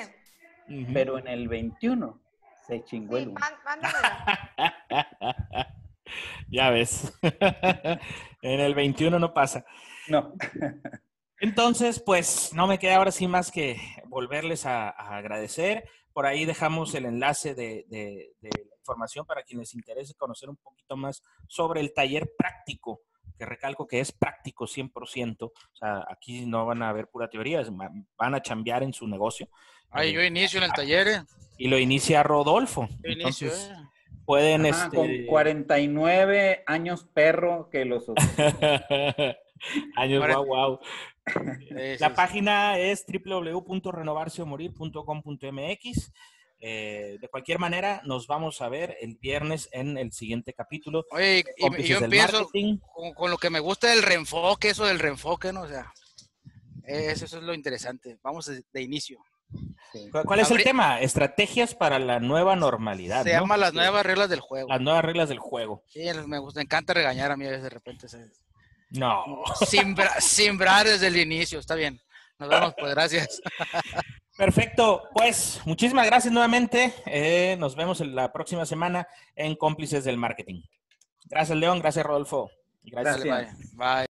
pero en el 21 se chingó el ya ves. en el 21 no pasa. No. Entonces, pues no me queda ahora sí más que volverles a, agradecer. Por ahí dejamos el enlace de, de, información para quienes les interese conocer un poquito más sobre el taller práctico, que recalco que es práctico 100%. O sea, aquí no van a ver pura teoría, van a chambear en su negocio. Ay, yo inicio en el taller. ¿eh? Y lo inicia Rodolfo. Yo inicio, eh. Pueden... este... Con 49 años perro que los... años, wow, wow. La página es www.renovarseomorir.com.mx. Eh, de cualquier manera, nos vamos a ver el viernes en el siguiente capítulo. Oye, y, yo empiezo con, con, lo que me gusta del reenfoque, eso del reenfoque, ¿no? O sea, eso, eso es lo interesante. Vamos de inicio. ¿Cuál es el tema? Estrategias para la nueva normalidad. Se llama las nuevas reglas del juego. Las nuevas reglas del juego. Sí, me, gusta, me encanta regañar a mí de repente. No. Simbrar desde el inicio, está bien. Nos vemos, pues gracias. Perfecto, pues muchísimas gracias nuevamente. Eh, nos vemos la próxima semana en Cómplices del Marketing. Gracias, León. Gracias, Rodolfo. Gracias. bye.